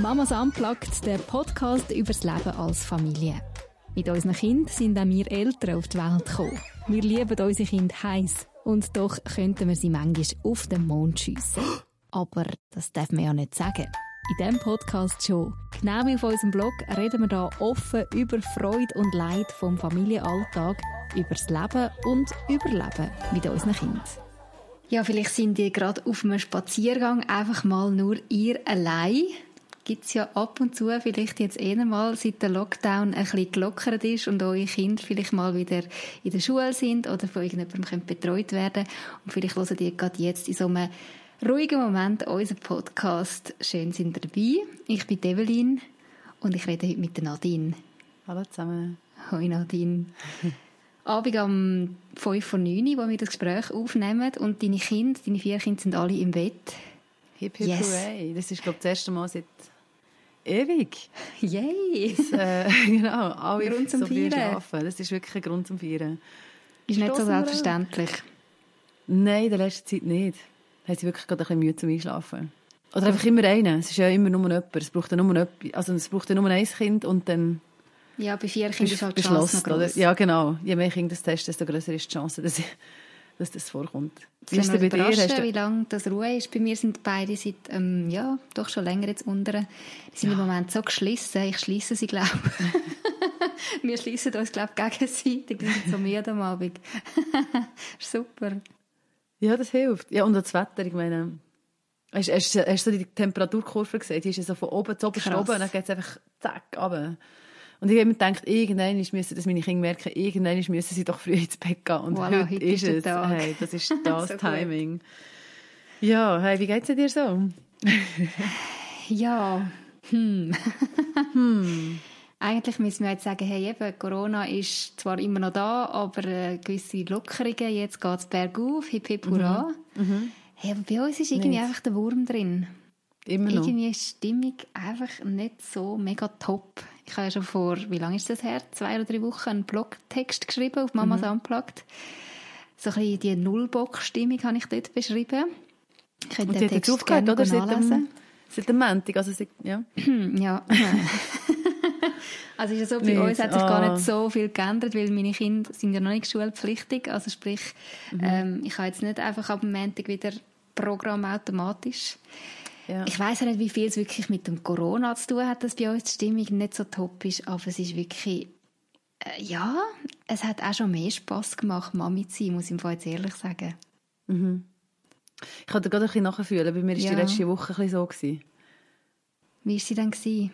Mamas Unplugged, der Podcast über das Leben als Familie. Mit unseren Kindern sind auch wir Eltern auf die Welt gekommen. Wir lieben unsere Kinder heiß und doch könnten wir sie manchmal auf den Mond schiessen. Aber das darf man ja nicht sagen. In diesem Podcast schon. Genau wie auf unserem Blog reden wir hier offen über Freude und Leid vom Familienalltag, über das Leben und Überleben mit unseren Kindern. Ja, vielleicht sind ihr gerade auf einem Spaziergang einfach mal nur ihr allein. Gibt es ja ab und zu, vielleicht jetzt eher mal, seit der Lockdown ein bisschen gelockert ist und eure Kinder vielleicht mal wieder in der Schule sind oder von irgendjemandem betreut werden Und vielleicht hören ihr gerade jetzt in so einem ruhigen Moment unseren Podcast. Schön sind ihr dabei. Ich bin Evelyn und ich rede heute mit Nadine. Hallo zusammen. Hoi Nadine. Abend um 5 vor 9 wo wir das Gespräch aufnehmen und deine Kinder, deine vier Kinder sind alle im Bett. Hip hip yes. hooray. Das ist glaube ich das erste Mal seit ewig. Yay! Das, äh, genau, alle Grund zum so Feiern. Schlafen. Das ist wirklich ein Grund zum Feiern. Ist nicht so selbstverständlich. Nein, in der letzten Zeit nicht. Da haben sie wirklich gerade ein bisschen Mühe zum Einschlafen. Oder einfach immer einen. Es ist ja immer nur jemand. Es braucht ja nur, jemand. also es braucht ja nur ein Kind und dann... Ja, bei vier Kindern ist halt die Chance oder? Ja, genau. Je mehr Kinder du hast, desto größer ist die Chance, dass, dass das vorkommt. Wie ist bei dir? Hast du... wie lange das Ruhe ist. Bei mir sind beide seit, ähm, ja, doch schon länger jetzt unten. Die sind ja. im Moment so geschlossen. Ich schließe sie, glaube ich. Wir schließen uns, glaube ich, gegenseitig. Wir sind so müde am Abend. Super. Ja, das hilft. Ja, und das Wetter, ich meine... Hast, hast, hast du die Temperaturkurve gesehen? Die ist ja so von oben zu oben oben und dann geht es einfach zack runter. Und ich habe mir gedacht, irgendwann müssen das meine Kinder merken, irgendwann müssen sie doch früh ins Bett gehen. Und voilà, heute, heute, ist es. Hey, das ist das so Timing. Ja, hey, wie geht es dir so? ja, hm. hm. Eigentlich müssen wir jetzt sagen, hey, eben, Corona ist zwar immer noch da, aber äh, gewisse Lockerungen, jetzt geht es bergauf, hip hip hurra. Mhm. Mhm. Hey, aber bei uns ist irgendwie nicht. einfach der Wurm drin. Immer noch. Irgendwie ist die Stimmung einfach nicht so mega top. Ich habe schon vor, wie lange ist das her? Zwei oder drei Wochen einen Blogtext geschrieben auf Mamas mhm. Unplugged. So ein bisschen die Nullbock-Stimmung habe ich dort beschrieben. Ich könnte Und den Text aufgehört, oder? Seit dem, seit dem Montag, also seit, ja. ja. also ist ja so, bei nicht. uns hat sich oh. gar nicht ah. so viel geändert, weil meine Kinder sind ja noch nicht schulpflichtig. Also sprich, mhm. ähm, ich habe jetzt nicht einfach ab dem Montag wieder Programm automatisch. Ja. Ich weiß ja nicht, wie viel es wirklich mit dem Corona zu tun hat, dass bei uns die Stimmung nicht so top ist, aber es ist wirklich, äh, ja, es hat auch schon mehr Spass gemacht, Mami zu sein, muss ich jetzt ehrlich sagen. Mhm. Ich konnte gerade ein bisschen nachfühlen, bei mir war ja. die letzte Woche ein bisschen so. Gewesen. Wie war sie denn? Gewesen?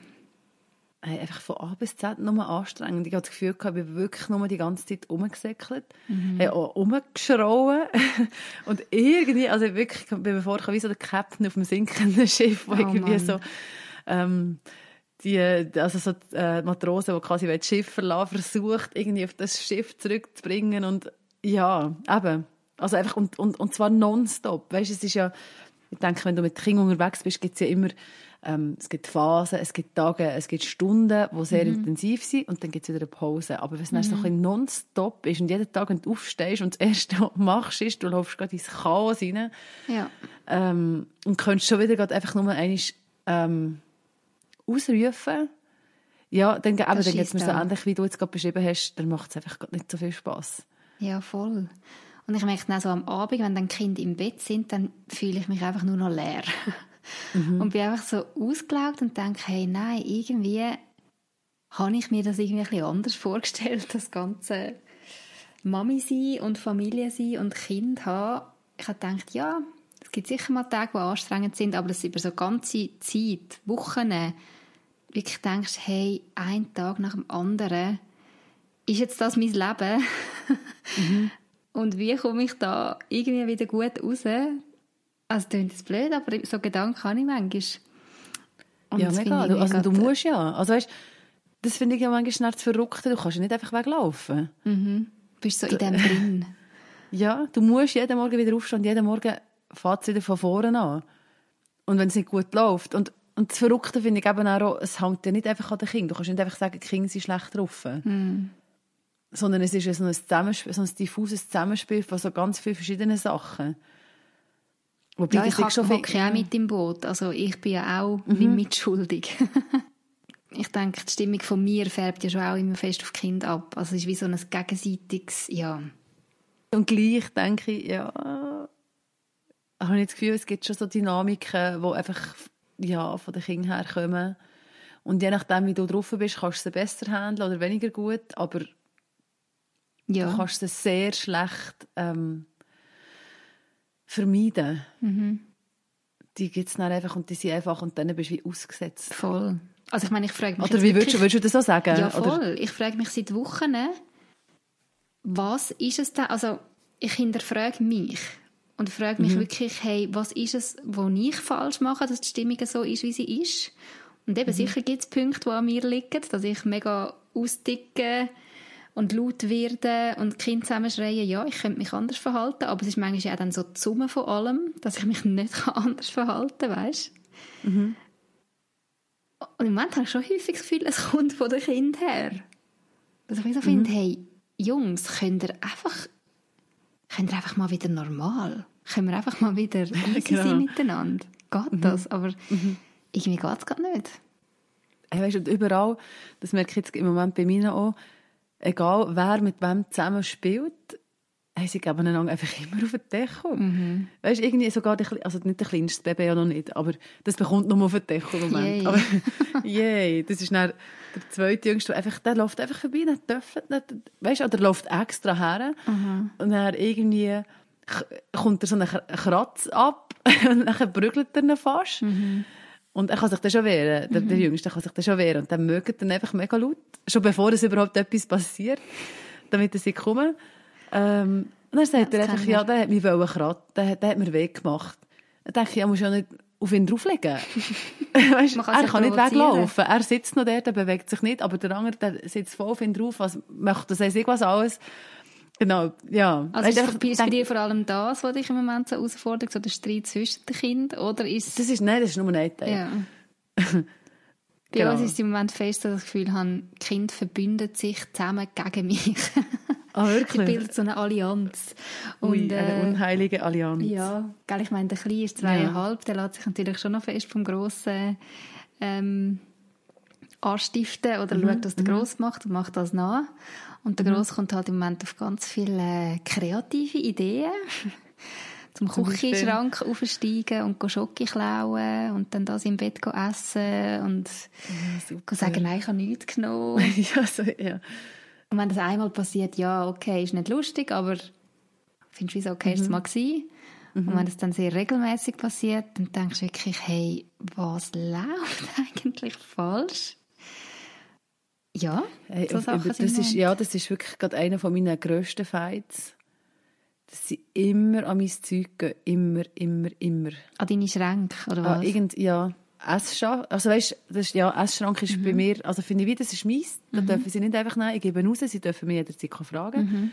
Einfach von A bis Z nur anstrengend. Ich hatte das Gefühl, ich bin wirklich nur die ganze Zeit rumgesäckelt, mhm. rumgeschrauen. und irgendwie, also wirklich, ich bin mir vor, wie so der Captain auf dem sinkenden Schiff, wo oh, irgendwie Mann. so, ähm, die, also so die äh, Matrosen, die quasi das Schiff verlassen, versucht, irgendwie auf das Schiff zurückzubringen und ja, eben. Also einfach, und, und, und zwar nonstop. Weißt, es ist ja, ich denke, wenn du mit Kindern unterwegs bist, gibt es ja immer ähm, es gibt Phasen, es gibt Tage, es gibt Stunden, die sehr mhm. intensiv sind und dann gibt es wieder eine Pause. Aber wenn es mhm. so ein bisschen nonstop ist und jeden Tag, wenn du aufstehst und das Erste, was du machst, ist, du läufst gerade ins Chaos rein ja. ähm, und könntest schon wieder gerade einfach nur einmal ähm, ausrufen, ja, dann, aber dann geht es mir so ähnlich, wie du jetzt gerade beschrieben hast, dann macht es einfach nicht so viel Spaß. Ja, voll. Und ich merke auch so am Abend, wenn dann Kinder im Bett sind, dann fühle ich mich einfach nur noch leer. Mhm. Und bin einfach so ausgelaugt und denke, hey, nein, irgendwie habe ich mir das irgendwie ein bisschen anders vorgestellt, das ganze Mami sein und Familie sein und Kind haben. Ich habe gedacht, ja, es gibt sicher mal Tage, die anstrengend sind, aber es über so ganze Zeit, Wochen, wirklich denkst, hey, ein Tag nach dem anderen, ist jetzt das mein Leben? mhm. Und wie komme ich da irgendwie wieder gut raus? Also, das klingt jetzt blöd, aber so Gedanken habe ich manchmal. Und ja, mega. Du, also, du musst ja. Also, weißt, das finde ich ja manchmal das Verrückte. Du kannst ja nicht einfach weglaufen. Mhm. Du bist so in dem drin. Ja, du musst jeden Morgen wieder aufstehen und jeden Morgen fährt es wieder von vorne an. Und wenn es nicht gut läuft. Und, und das Verrückte finde ich eben auch, es hängt ja nicht einfach an den Kindern. Du kannst nicht einfach sagen, die Kinder sind schlecht drauf. Mhm. Sondern es ist so ein, Zusammenspiel, so ein diffuses Zusammenspiel von so ganz vielen verschiedenen Sachen. Wobei ja, ich habe schon hocke ja. auch mit im Boot. Also ich bin ja auch mhm. mitschuldig. ich denke, die Stimmung von mir färbt ja schon auch immer fest auf Kind ab. Also es ist wie so ein gegenseitiges, ja. Und gleich denke ich, ja, habe ich das Gefühl, es gibt schon so Dynamiken, die einfach ja, von den Kindern herkommen. Und je nachdem, wie du drauf bist, kannst du sie besser handeln oder weniger gut, aber ja. du kannst sie sehr schlecht ähm, vermeiden. Mhm. Die gibt es dann einfach und die sind einfach und dann bist du wie ausgesetzt. Voll. Also ich meine, ich frage mich Oder wie würdest, würdest, du das so sagen? Ja, voll. Oder? Ich frage mich seit Wochen, was ist es da? Also ich hinterfrage mich und frage mich mhm. wirklich, hey, was ist es, was ich falsch mache, dass die Stimmung so ist, wie sie ist? Und eben mhm. sicher gibt es Punkte, die an mir liegen, dass ich mega ausdicke und laut werde und die Kinder zusammen schreien, ja, ich könnte mich anders verhalten, aber es ist manchmal auch dann so die Summe von allem, dass ich mich nicht anders verhalten kann, weißt mhm. Und im Moment habe ich schon häufig das Gefühl, es kommt von den Kindern her. Dass ich so mhm. finde, hey, Jungs, könnt ihr einfach, könnt ihr einfach mal wieder normal, können wir einfach mal wieder easy genau. sein miteinander. Geht mhm. das? Aber mhm. irgendwie geht es gerade nicht. Hey, weißt, und überall, das merke ich jetzt im Moment bei mir auch, egal wer mit wem zusammen spielt, haben sie geben einander einfach immer auf den Deckel. Mhm. Weißt, irgendwie sogar der, also nicht der kleinste Baby ja noch nicht, aber das bekommt nur auf den Deckel im Moment. Yay. Aber yay, das ist dann der zweite Jüngste, einfach, der läuft einfach vorbei, der töffelt nicht, weißt, oder läuft extra her mhm. und dann irgendwie kommt er so einen Kratz ab und dann prügelt er ihn fast. Mhm. Und er kann sich dann schon wehren, der, der mhm. Jüngste kann sich dann schon wehren. Und dann mögen dann einfach mega laut, schon bevor es überhaupt etwas passiert, damit er sie kommen. Ähm, und dann sagt ja, er einfach, ja, der hat mich kratzen, der, der hat mir Weg gemacht. Dann denke ich, ja, muss ja nicht auf ihn drauflegen. weißt, er kann nicht weglaufen. Er sitzt noch dort, er bewegt sich nicht, aber der andere der sitzt voll auf ihn drauf, was möchte das irgendwas alles. Genau, ja. Also weißt, ist, ist bei dir vor allem das, was dich im Moment so herausfordert, so der Streit zwischen den Kindern, oder ist... Das ist, nein, das ist nur ein Teil. Ja. Bei genau. uns ist im Moment fest, dass ich das Gefühl habe, die Kinder verbünden sich zusammen gegen mich. Ah, wirklich? Sie bilden so eine Allianz. Und, Ui, eine äh, unheilige Allianz. Ja, gell, ich meine, der Kleine ist zweieinhalb, ja. der lässt sich natürlich schon noch fest vom Grossen ähm, anstiften oder mhm. schaut, was der mhm. Gross macht und macht das nach. Und der mhm. Gross kommt halt im Moment auf ganz viele kreative Ideen. Zum, Zum Küchenschrank aufsteigen und Schoki klauen und dann das im Bett essen und ja, sagen, nein, ich habe nichts genommen. ja, so, ja. Und wenn das einmal passiert, ja, okay, ist nicht lustig, aber findest du, wie es okay, mhm. es mal gewesen? Mhm. Und wenn das dann sehr regelmäßig passiert, dann denkst du wirklich, hey, was läuft eigentlich falsch? Ja, so Sachen das ist, Ja, das ist wirklich gerade einer von meinen grössten Fights. Dass sie immer an mein Zeug gehen. Immer, immer, immer. An deine Schränke, oder was? Ah, irgend, ja. Essschrank. Also weißt, das ja, Essschrank ist mhm. bei mir, also finde ich, wie, das ist meins. Da mhm. dürfen sie nicht einfach nehmen. Ich gebe raus, sie dürfen mich jederzeit fragen. Mhm.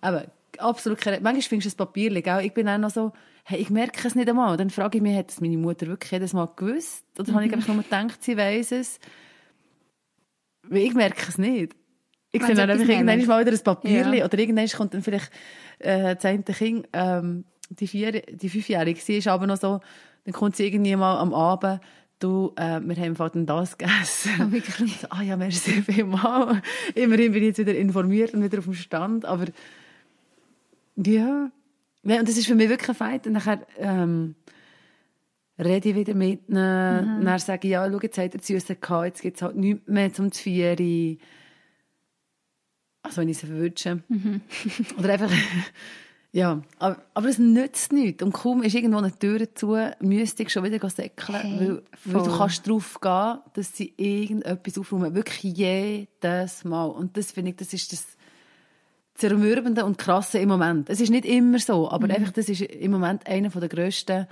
Aber absolut keine, manchmal findest du ein Papier, auch ich bin auch noch so, hey, ich merke es nicht einmal. Dann frage ich mich, hat es meine Mutter wirklich jedes Mal gewusst? Oder mhm. habe ich mhm. einfach nur gedacht, sie weiss es? Ich merke es nicht. Ich sehe dann einfach irgendwann mal wieder ein Papier ja. oder irgendwann kommt dann vielleicht äh, das eine Kind, ähm, die, vier, die Fünfjährige, sie ist aber noch so, dann kommt sie irgendwie mal am Abend, du, äh, wir haben dann das gegessen. Oh, wirklich? So, ah ja, merci vielmals. Immerhin bin ich jetzt wieder informiert und wieder auf dem Stand, aber ja, ja und das ist für mich wirklich ein Fight. Und nachher ähm, rede ich wieder mit ihnen, mhm. dann sage ich, ja, schau, jetzt hat er zu gehabt, jetzt gibt es halt nichts mehr zum Zvieri. Also wenn ich sie verwünsche. Mhm. Oder einfach... Ja, aber, aber es nützt nichts. Und kaum ist irgendwo eine Tür zu, müsste ich schon wieder säckeln, hey, weil, weil, du kannst darauf gehen, dass sie irgendetwas aufräumen. Wirklich jedes Mal. Und das finde ich, das ist das Zermürbende und Krasse im Moment. Es ist nicht immer so, aber mhm. einfach, das ist im Moment einer der grössten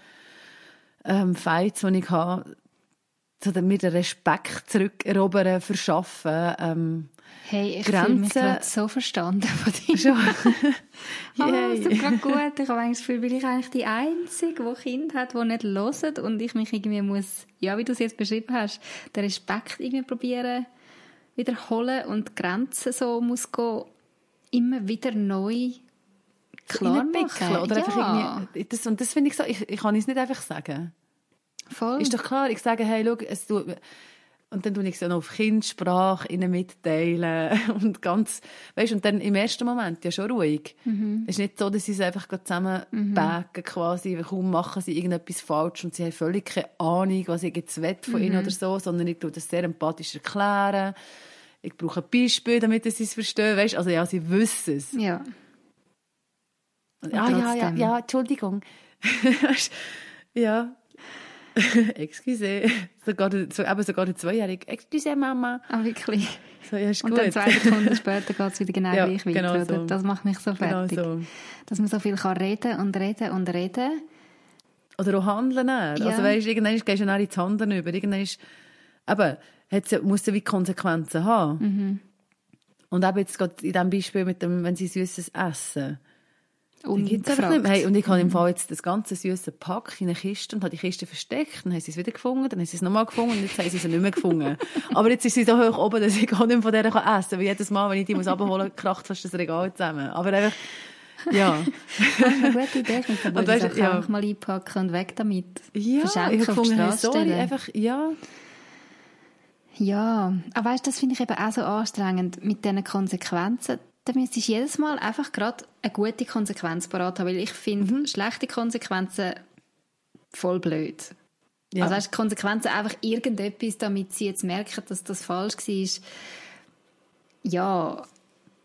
ähm, Fights, die ich habe, so mir den Respekt zurückerobern, verschaffen, ähm, Hey, ich fühle mich gerade so verstanden von dir. Schon? oh, super gut. Ich habe das Gefühl, weil ich eigentlich die Einzige, die Kind hat, die nicht hören und ich mich irgendwie muss, ja, wie du es jetzt beschrieben hast, den Respekt irgendwie probieren wiederholen und die Grenzen so muss gehen, immer wieder neu Klar machen. Oder ja. einfach irgendwie, das, und das finde ich so, ich, ich kann es nicht einfach sagen. Voll. Ist doch klar, ich sage, hey, schau, es tut, und dann tue ich es dann auf Kindsprache ihnen mitteilen und ganz, weißt, und dann im ersten Moment ja schon ruhig. Mhm. Es ist nicht so, dass sie es einfach zusammen mhm. backen quasi, kaum machen sie irgendetwas falsch und sie haben völlig keine Ahnung, was ich jetzt will von mhm. ihnen oder so, sondern ich tue das sehr empathisch erklären. Ich brauche ein Beispiel, damit sie es verstehen, weißt, also ja, sie wissen es. Ja. Ja, ja, ja, ja, Entschuldigung. ja, Excuse. Sogar, so, eben sogar der Zweijährige. Excuse, Mama. Ah, wirklich? So, ja, ist und gut. dann zwei Sekunden später geht es wieder genau ja, gleich weiter. Genau so. Das macht mich so fertig. Genau so. Dass man so viel kann reden und reden und reden. Oder auch handeln. Ja. Also weißt, irgendwann gehst du dann ins Handeln über. Irgendwann ist, eben, hat's, muss ja wie Konsequenzen haben. Mhm. Und eben jetzt gerade in diesem Beispiel mit dem, wenn sie Süßes essen. Ungefragt. Hey, und ich habe im Fall jetzt das ganze süße Pack in eine Kiste und habe die Kiste versteckt. Dann haben sie es wieder gefunden, dann haben sie es nochmal gefunden und jetzt haben sie es nicht mehr gefunden. Aber jetzt ist sie so hoch oben, dass ich gar nicht mehr von der essen kann. Weil jedes Mal, wenn ich die muss abholen, kracht fast das Regal zusammen. Aber einfach, ja. Das ist eine gute Idee. Ich muss Sachen ja. einfach mal einpacken und weg damit. Ja, Verschenken ich habe die gefunden, hey, sorry, einfach, ja. Ja, aber weißt, das finde ich eben auch so anstrengend mit diesen Konsequenzen. Da müsstest du jedes Mal einfach gerade eine gute Konsequenz parat haben, weil ich finde Mhm. schlechte Konsequenzen voll blöd. ja. Also weißt, Konsequenzen einfach irgendetwas, damit sie jetzt merken, dass das falsch war. Ja,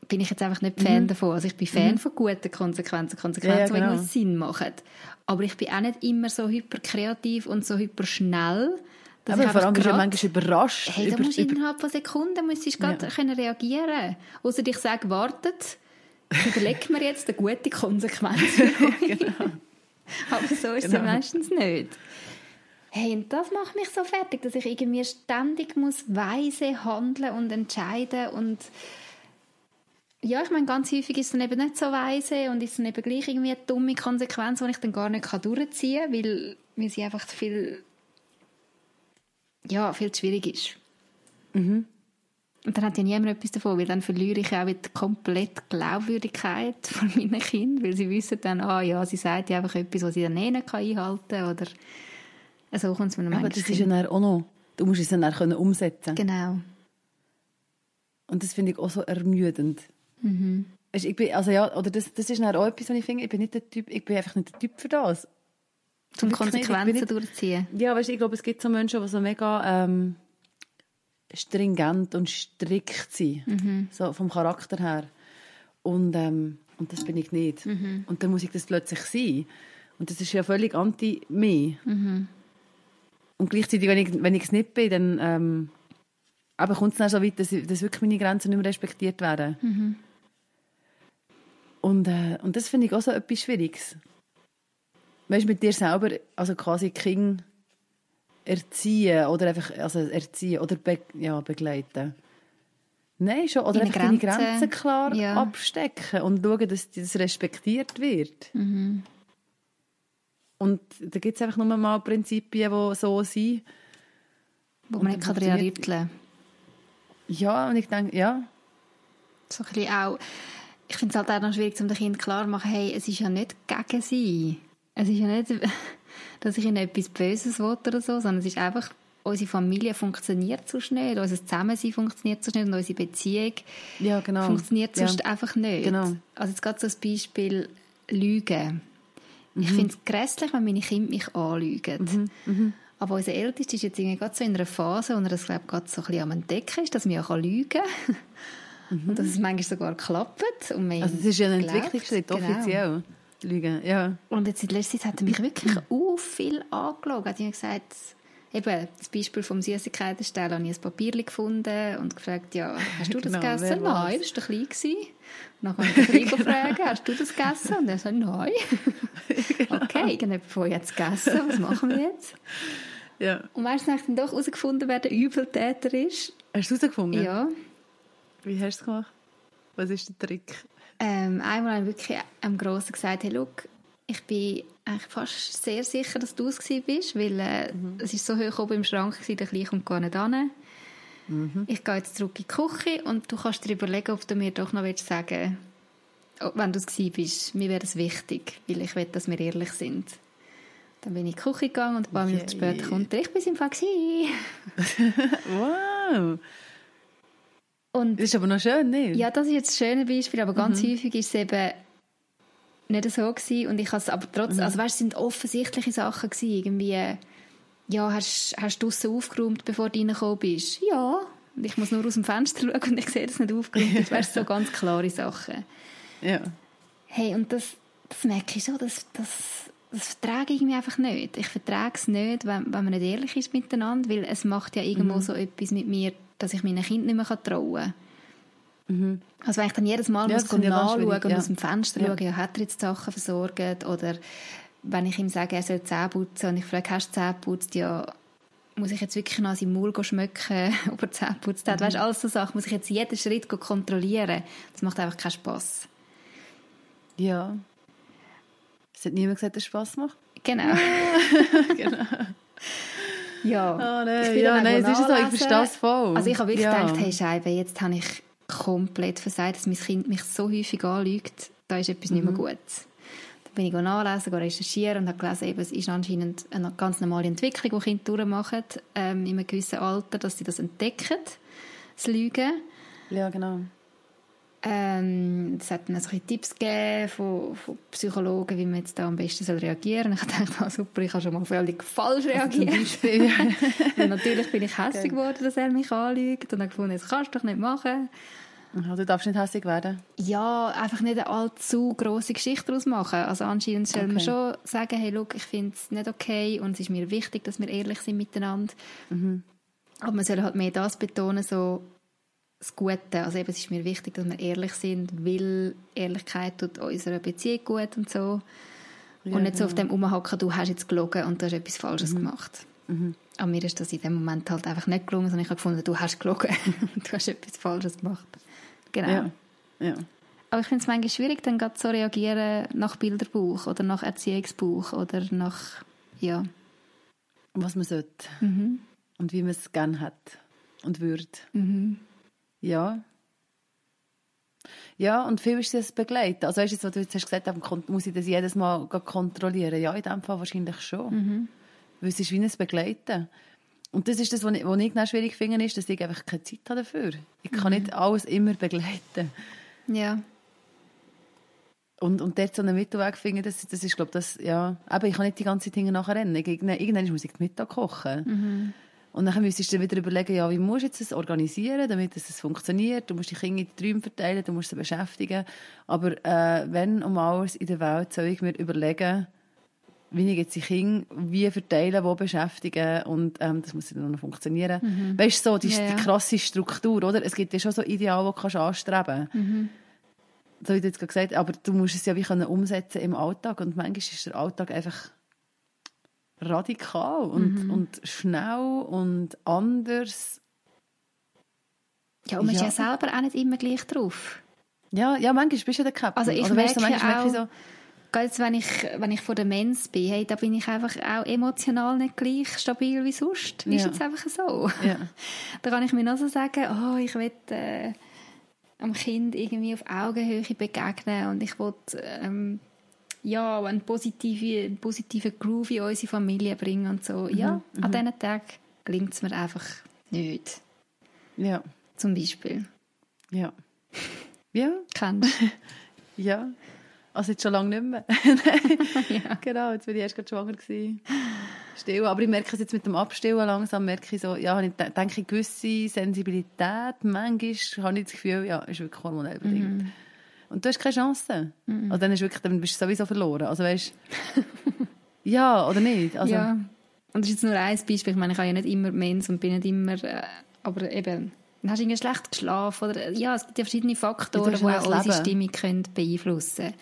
bin ich jetzt einfach nicht Fan davon. Also ich bin Fan von guten Konsequenzen, Konsequenzen, Mhm. Ja, ja, die genau. Sinn machen. Aber ich bin auch nicht immer so hyperkreativ und so hyperschnell, dass aber ich vor allem bist du manchmal überrascht. Hey, da über, musst über, innerhalb von Sekunden gerade Ja. können reagieren. Außer ich sage, wartet, überleg mir jetzt eine gute Konsequenz. genau. Aber so ist es Genau. ja meistens nicht. Hey, und das macht mich so fertig, dass ich irgendwie ständig muss weise handeln und entscheiden und ja, ich meine, ganz häufig ist es dann eben nicht so weise und ist dann eben gleich irgendwie eine dumme Konsequenz, die ich dann gar nicht kann durchziehen kann, weil, weil sie einfach zu viel, ja, viel zu schwierig ist. Mhm. Und dann hat ja niemand etwas davon, weil dann verliere ich auch wieder komplett die Glaubwürdigkeit von meinen Kindern, weil sie wissen dann, ah ja, sie sagt ja einfach etwas, was sie dann eh nicht einhalten kann oder so kommt es mir aber das ist ja dann auch noch, du musst es dann auch können umsetzen Genau. Und das finde ich auch so ermüdend. Mhm. Ich bin, also ja, oder das, das ist dann auch etwas, was ich finde, ich bin, nicht der typ, ich bin einfach nicht der Typ für das. Zum Konsequenzen nicht- durchziehen. Ja, weißt, ich glaube, es gibt so Menschen, die so mega ähm, stringent und strikt sind, Mhm. so vom Charakter her. Und, ähm, und das bin ich nicht. Mhm. Und dann muss ich das plötzlich sein. Und das ist ja völlig anti-mir. Mhm. Und gleichzeitig, wenn ich, wenn ich es nicht bin, dann ähm, aber kommt es dann so weit, dass, dass wirklich meine Grenzen nicht mehr respektiert werden. Mhm. Und, äh, und das finde ich auch so etwas Schwieriges. Weißt du, mit dir selber, also quasi Kind erziehen oder einfach, also erziehen oder be, ja, begleiten. Nein, schon. Oder Deine einfach deine Grenzen, klar ja. abstecken und schauen, dass das respektiert wird. Mhm. Und da gibt es einfach nur mal Prinzipien, die so sind. Wo man nicht kann dran rütteln Ja, und ich denke, ja, So ein bisschen auch, ich finde es halt auch noch schwierig, um den Kindern klar zu machen, hey, es ist ja nicht gegen sie. Es ist ja nicht, dass ich ihnen etwas Böses will oder so, sondern es ist einfach, unsere Familie funktioniert so schnell, unser Zusammensein funktioniert so schnell und unsere Beziehung ja genau. funktioniert ja. sonst einfach nicht. Genau. Also jetzt gerade so das Beispiel Lügen. Ich Mhm. finde es grässlich, wenn meine Kinder mich anlügen. Mhm. Aber unser Ältester ist jetzt irgendwie gerade so in einer Phase, wo er das, glaube ich, gerade so ein bisschen am Entdecken ist, dass man ja lügen kann. Und dass es manchmal sogar klappt. Und man Mhm. Also das ist ja ein. Entwicklungsschritt, Genau. Lügen, ja. Und jetzt in letzter Zeit hat er mich wirklich uh, viel angeschaut. Er hat mir gesagt, eben, das Beispiel vom Süßigkeitenstellen habe ich ein Papier gefunden und gefragt, ja, hast du das Genau, gegessen? Nein, das war klein. gewesen. Und dann kann ich Kleinen fragen, hast du das gegessen? Und er sagt, nein. Okay, irgendjemand von euch hat es gegessen, was machen wir jetzt? ja. Und weißt du, habe ich dann doch herausgefunden, wer der Übeltäter ist. Hast du es herausgefunden? Ja. Wie hast du es gemacht? Was ist der Trick? Ähm, einmal habe ich wirklich einem Grossen gesagt, hey, look, ich bin eigentlich fast sehr sicher, dass du es bist, weil äh, es ist so hoch oben im Schrank gewesen, der Kleine kommt gar nicht hin. Ich gehe jetzt zurück in die Küche und du kannst dir überlegen, ob du mir doch noch willst sagen wenn du es bist, mir wäre es wichtig, weil ich will, dass wir ehrlich sind. Dann bin ich in die Küche gegangen und ein paar Minuten später kommt er, ich bin im Fall wow. Und Das ist aber noch schön, nicht? ja, das ist jetzt ein schönes Beispiel, aber ganz häufig ist es eben nicht so gewesen und ich habe es aber trotzdem, also weißt, es sind offensichtliche Sachen gewesen, irgendwie, ja, hast, hast du draussen aufgeräumt, bevor du reingekommen bist? Ja. Und ich muss nur aus dem Fenster schauen und ich sehe, dass es nicht aufgeräumt ist. Weißt, so ganz klare Sachen. Ja. Hey, und das, das merke ich so, das, das, das vertrage ich irgendwie einfach nicht. Ich vertrage es nicht, wenn, wenn man nicht ehrlich ist miteinander, weil es macht ja irgendwo so etwas mit mir, dass ich meinen Kind nicht mehr trauen kann. Also wenn ich dann jedes Mal Ja, muss nachschauen schwierig, und ja. aus dem Fenster Ja. schauen, ja, hat er jetzt Sachen versorgt oder wenn ich ihm sage, er soll Zähne putzen und ich frage, hast du Zähne geputzt? Ja, muss ich jetzt wirklich noch an seinem Maul schmecken, ob er Zähne geputzt hat? Weißt du, alles so Sachen, muss ich jetzt jeden Schritt kontrollieren? Das macht einfach keinen Spass. Ja. Es hat niemand gesagt, dass es Spass macht. Genau. Ja, nein, ich bin ja, nein, es ist so, ich verstehe es voll. Also ich habe wirklich Ja. gedacht, hey Scheibe, jetzt habe ich komplett versagt, dass mein Kind mich so häufig anlügt, da ist etwas nicht Mhm. mehr gut. Dann bin ich nachlesen, recherchieren und habe gelesen, eben, es ist anscheinend eine ganz normale Entwicklung, die Kinder durchmachen, ähm, in einem gewissen Alter, dass sie das entdecken, das Lügen. Ja, genau. Ähm, es hat dann so ein bisschen Tipps gegeben von, von Psychologen, wie man jetzt da am besten soll reagieren soll. Ich dachte, ah, super, ich habe schon mal völlig falsch Also reagiert. Natürlich bin ich hässlich geworden, dass er mich anlügt und habe gefunden, das kannst du doch nicht machen. Ja, du darfst nicht hässlich werden. Ja, einfach nicht eine allzu grosse Geschichte daraus machen. Also anscheinend soll man Okay. schon sagen, hey, look, ich finde es nicht okay und es ist mir wichtig, dass wir ehrlich sind miteinander. Mhm. Aber man soll halt mehr das betonen, so das Gute. Also eben, es ist mir wichtig, dass wir ehrlich sind, weil Ehrlichkeit tut unserer Beziehung gut und so. Ja, und nicht so auf genau. dem rumhacken, du hast jetzt gelogen und du hast etwas Falsches Mhm. gemacht. Aber mir ist das in dem Moment halt einfach nicht gelungen, sondern ich habe gefunden, du hast gelogen und du hast etwas Falsches gemacht. Genau. Ja. ja. Aber ich finde es manchmal schwierig, dann gerade so reagieren nach Bilderbuch oder nach Erziehungsbuch oder nach, ja. Was man sollte. Mhm. Und wie man es gerne hat und würde. Mhm. Ja. Ja, und viel ist das begleiten. Also weißt du, was du jetzt hast gesagt hast, muss ich das jedes Mal kontrollieren? Ja, in dem Fall wahrscheinlich schon. Mhm. Weil es ist wie ein Begleiten. Und das ist das, was ich, was ich schwierig finde, ist, dass ich einfach keine Zeit habe dafür. Ich kann Mhm. nicht alles immer begleiten. Ja. Und, und dort so einen Mittelweg finden, das, das ist, glaube das, ja, aber ich kann nicht die ganze Zeit nachher rennen. Ich- Irgendwann, muss ich Mittag kochen. Mhm. Und dann müsstest du dir wieder überlegen, ja, wie musst du jetzt das organisieren, damit es funktioniert. Du musst die Kinder in die Träume verteilen, du musst sie beschäftigen. Aber äh, wenn um alles in der Welt soll ich mir überlegen, wie ich jetzt die Kinder wie verteilen, wo beschäftigen und ähm, das muss dann noch funktionieren. Weißt du, so, die, Ja, ja. die krasse Struktur, oder? Es gibt ja schon so Ideale, die kannst du anstreben so wie du jetzt gerade gesagt hast, aber du musst es ja wie können umsetzen im Alltag und manchmal ist der Alltag einfach radikal und, und schnell und anders. Ja, und man Ja. ist ja selber auch nicht immer gleich drauf. Ja, ja manchmal bist du der Captain. Also ich Oder weißt du, merke manchmal merke ich auch- Gerade jetzt, wenn ich, wenn ich vor der Mens bin, hey, da bin ich einfach auch emotional nicht gleich stabil wie sonst. Ist Ja. jetzt einfach so. Ja. Da kann ich mir noch so sagen, oh, ich will äh, am Kind irgendwie auf Augenhöhe begegnen und ich will ähm, ja, einen positiven, positiven Groove in unsere Familie bringen und so. Ja, an diesen Tagen gelingt es mir einfach nicht. ja, Zum Beispiel. ja. Ja, Kennst ja. Also jetzt schon lange nicht mehr. ja. genau, jetzt bin ich erst gerade schwanger gewesen. Stillen. Aber ich merke es jetzt mit dem Abstillen langsam, merke ich so, ja, ich de- denke, gewisse Sensibilität, manchmal habe ich das Gefühl, ja, ist wirklich hormonell bedingt. Mhm. Und du hast keine Chance. Also dann, ist wirklich, dann bist du sowieso verloren. Also weißt ja, oder nicht? Also, ja. Und das ist jetzt nur ein Beispiel. Ich meine, ich habe ja nicht immer Mens und bin nicht immer... Äh, aber eben, dann hast du irgendwie schlecht geschlafen. Oder, ja, es gibt ja verschiedene Faktoren, die auch unsere. Stimmung können beeinflussen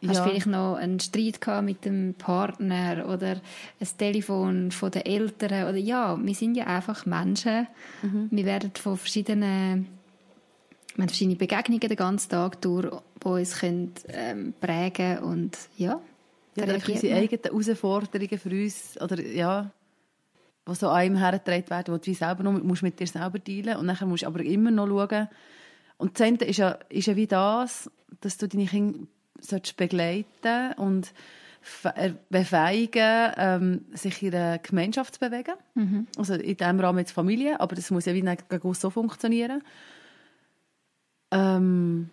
können. Hast du vielleicht noch einen Streit gehabt mit dem Partner oder ein Telefon von den Eltern? Oder ja, wir sind ja einfach Menschen. Mhm. Wir werden von verschiedenen... Wir haben verschiedene Begegnungen den ganzen Tag durch, die uns können, ähm, prägen und ja... ja, da unsere eigenen Herausforderungen für uns, oder ja, die so an einem hergetragen werden, wo du selber noch musst mit dir selber dealen und nachher musst du aber immer noch schauen, Und das eine ist ja, ist ja wie das, dass du deine Kinder sollst begleiten und äh, befähigen, ähm, sich in einer Gemeinschaft zu bewegen. Mhm. Also in diesem Rahmen jetzt Familie, aber das muss ja wie so funktionieren. Ähm,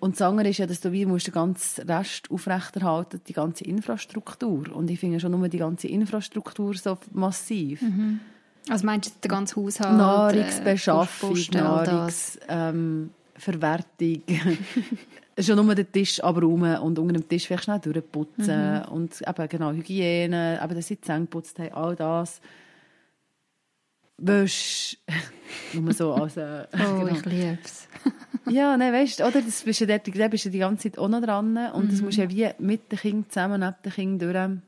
und das andere ist ja, dass du wie musst den ganzen Rest aufrechterhalten, die ganze Infrastruktur. Und ich finde schon nur die ganze Infrastruktur so massiv. Mhm. Also meinst du den ganzen Haushalt? Nahrungsbeschaffung, äh, Nahrungsverwertung. Ähm, schon nur den Tisch aber rum und unter dem Tisch vielleicht schnell durchputzen. Mhm. Und eben genau, Hygiene, eben, dass sie die Zähne geputzt haben, all das. Wäsch. nur so als... Äh, oh, genau. ich liebe es. ja, nein, weißt du, oder? Das bist du, dort, da bist du die ganze Zeit auch noch dran. Und mhm. das musst du ja wie mit den Kindern zusammen, neben den Kindern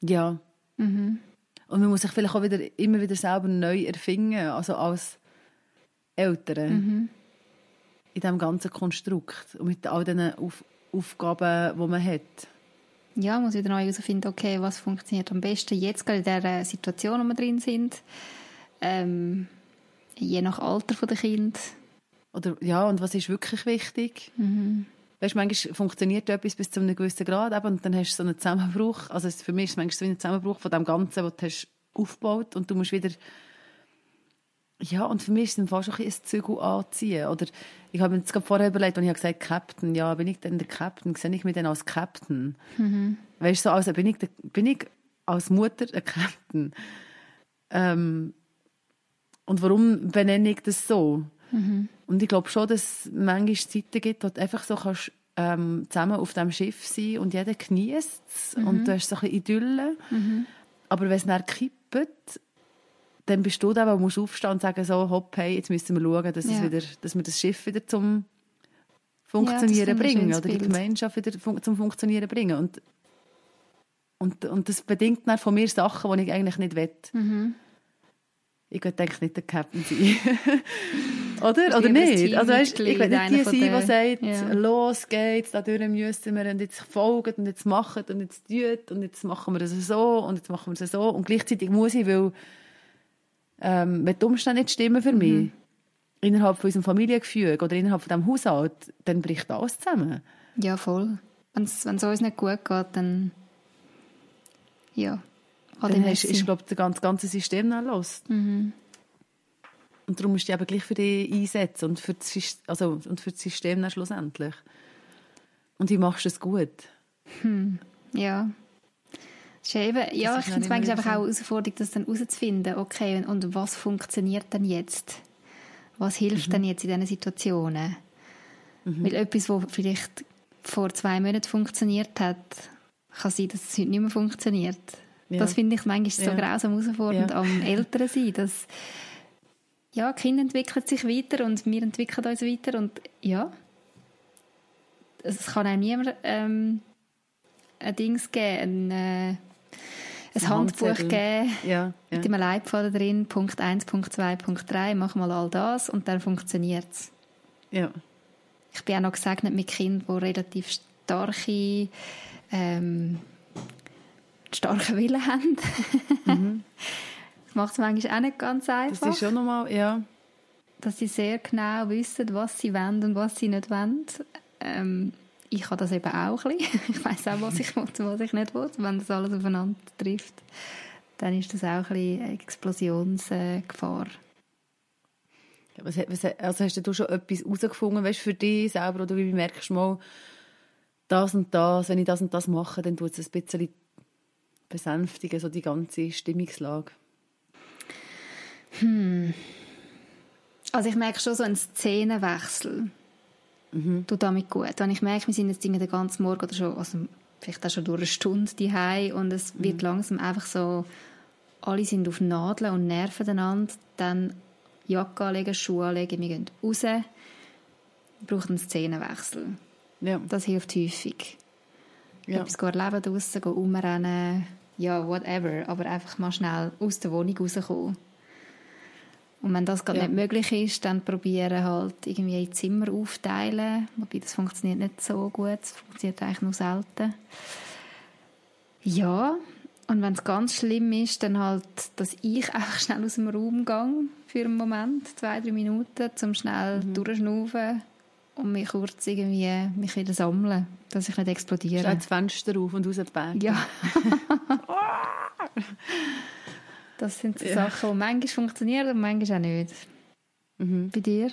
durch. Ja. Mhm. Und man muss sich vielleicht auch wieder, immer wieder selber neu erfinden, also als Eltern. Mhm. In diesem ganzen Konstrukt und mit all diesen Auf Aufgaben, die man hat. Ja, man muss wieder neu herausfinden, okay, was funktioniert am besten jetzt gerade in der Situation, in der wir drin sind. Ähm, je nach Alter der Kind. Oder, ja, und was ist wirklich wichtig? Mhm. Weißt, manchmal funktioniert etwas bis zu einem gewissen Grad eben, und dann hast du so einen Zusammenbruch. Also für mich ist es manchmal so ein Zusammenbruch von dem Ganzen, was du hast aufgebaut und du musst wieder ja, und für mich ist es fast schon ein Zügel anziehen. Oder ich habe mir jetzt gerade vorher überlegt, und ich habe gesagt, Captain, ja, bin ich denn der Captain? Sehe ich mich denn als Captain? Mhm. Weißt du, so, also bin ich, der, bin ich als Mutter ein Captain? Ähm, und warum benenne ich das so? Mhm. Und ich glaube schon, dass es manchmal Zeiten gibt, wo du einfach so kannst, ähm, zusammen auf dem Schiff sein und jeder genießt es mhm. und du hast so ein bisschen Idylle. Mhm. Aber wenn es dann kippt, dann bist du da, wo musst aufstehen und sagen so, hopp, hey, jetzt müssen wir schauen, dass, ja. wieder, dass wir das Schiff wieder zum Funktionieren ja, bringen oder die Gemeinschaft wieder zum Funktionieren bringen. Und, und, und das bedingt dann von mir Sachen, die ich eigentlich nicht will. Mhm ich will eigentlich nicht der Captain sein. Oder? Oder nicht? Also, weißt, ich will nicht die sein, die sagt, ja. los geht's, da durch müssen wir und jetzt folgen und jetzt machen und jetzt tut und jetzt machen wir das so und jetzt machen wir das so. Und gleichzeitig muss ich, weil ähm, wenn die Umstände nicht stimmen für mich, mhm. innerhalb von unserem Familiengefüge oder innerhalb von diesem Haushalt, dann bricht alles zusammen. Ja, voll. Wenn es uns nicht gut geht, dann ja, dann hast, ist, glaube das ganze, ganze System dann los. Mhm. Und darum musst du dich eben gleich für dich einsetzen und für das, also, und für das System dann schlussendlich. Und wie machst du es gut? Hm. Ja. Eben, ja, ich finde es manchmal einfach auch eine Herausforderung, das dann herauszufinden, okay, und, und, was funktioniert denn jetzt? Was hilft mhm. denn jetzt in diesen Situationen? Mhm. Weil etwas, was vielleicht vor zwei Monaten funktioniert hat, kann sein, dass es heute nicht mehr funktioniert. Ja. Das finde ich manchmal so ja. grausam herausfordernd ja. am Eltern sein, dass ja, Kinder entwickeln sich weiter und wir entwickeln uns weiter und ja, es kann auch niemand ähm, ein Dings geben, ein, äh, ein Handbuch geben ja, ja. mit einem Leitfaden drin, Punkt 1, Punkt 2, Punkt 3, mach mal all das und dann funktioniert es. Ja. Ich bin auch noch gesegnet mit Kindern, die relativ starke ähm, starken Willen haben. mhm. Das macht es manchmal auch nicht ganz einfach. Das ist schon nochmal, ja. Dass sie sehr genau wissen, was sie wollen und was sie nicht wollen. Ähm, ich habe das eben auch ein bisschen. Ich weiß auch, was ich will und was ich nicht will. Wenn das alles aufeinander trifft, dann ist das auch ein bisschen Explosionsgefahr. was, was, also hast du schon etwas herausgefunden, weißt, für dich selber, oder wie merkst du mal, das und das, wenn ich das und das mache, dann tut es ein bisschen besänftigen, so die ganze Stimmungslage? Hm. Also ich merke schon so einen Szenenwechsel. Mhm. Tut damit gut. Wenn ich merke, wir sind jetzt den ganzen Morgen oder schon, also vielleicht auch schon durch eine Stunde daheim und es mhm. wird langsam einfach so, alle sind auf Nadeln und nerven einander, dann Jacke anlegen, Schuhe anlegen, wir gehen raus, braucht einen Szenenwechsel. Ja. Das hilft häufig. Ja. Etwas erleben draussen, umrennen, ja, whatever, aber einfach mal schnell aus der Wohnung rauskommen. Und wenn das gerade ja. nicht möglich ist, dann probieren halt irgendwie ein Zimmer aufteilen. Wobei das funktioniert nicht so gut, das funktioniert eigentlich nur selten. Ja, Und wenn es ganz schlimm ist, dann halt, dass ich einfach schnell aus dem Raum gehe für einen Moment, zwei, drei Minuten, zum schnell mhm. durchschnaufen und mich kurz irgendwie mich wieder sammeln, dass ich nicht explodiere. Schau das Fenster auf und raus die Ja. das sind so ja. Sachen, die manchmal funktionieren und manchmal auch nicht. Mhm. Bei dir?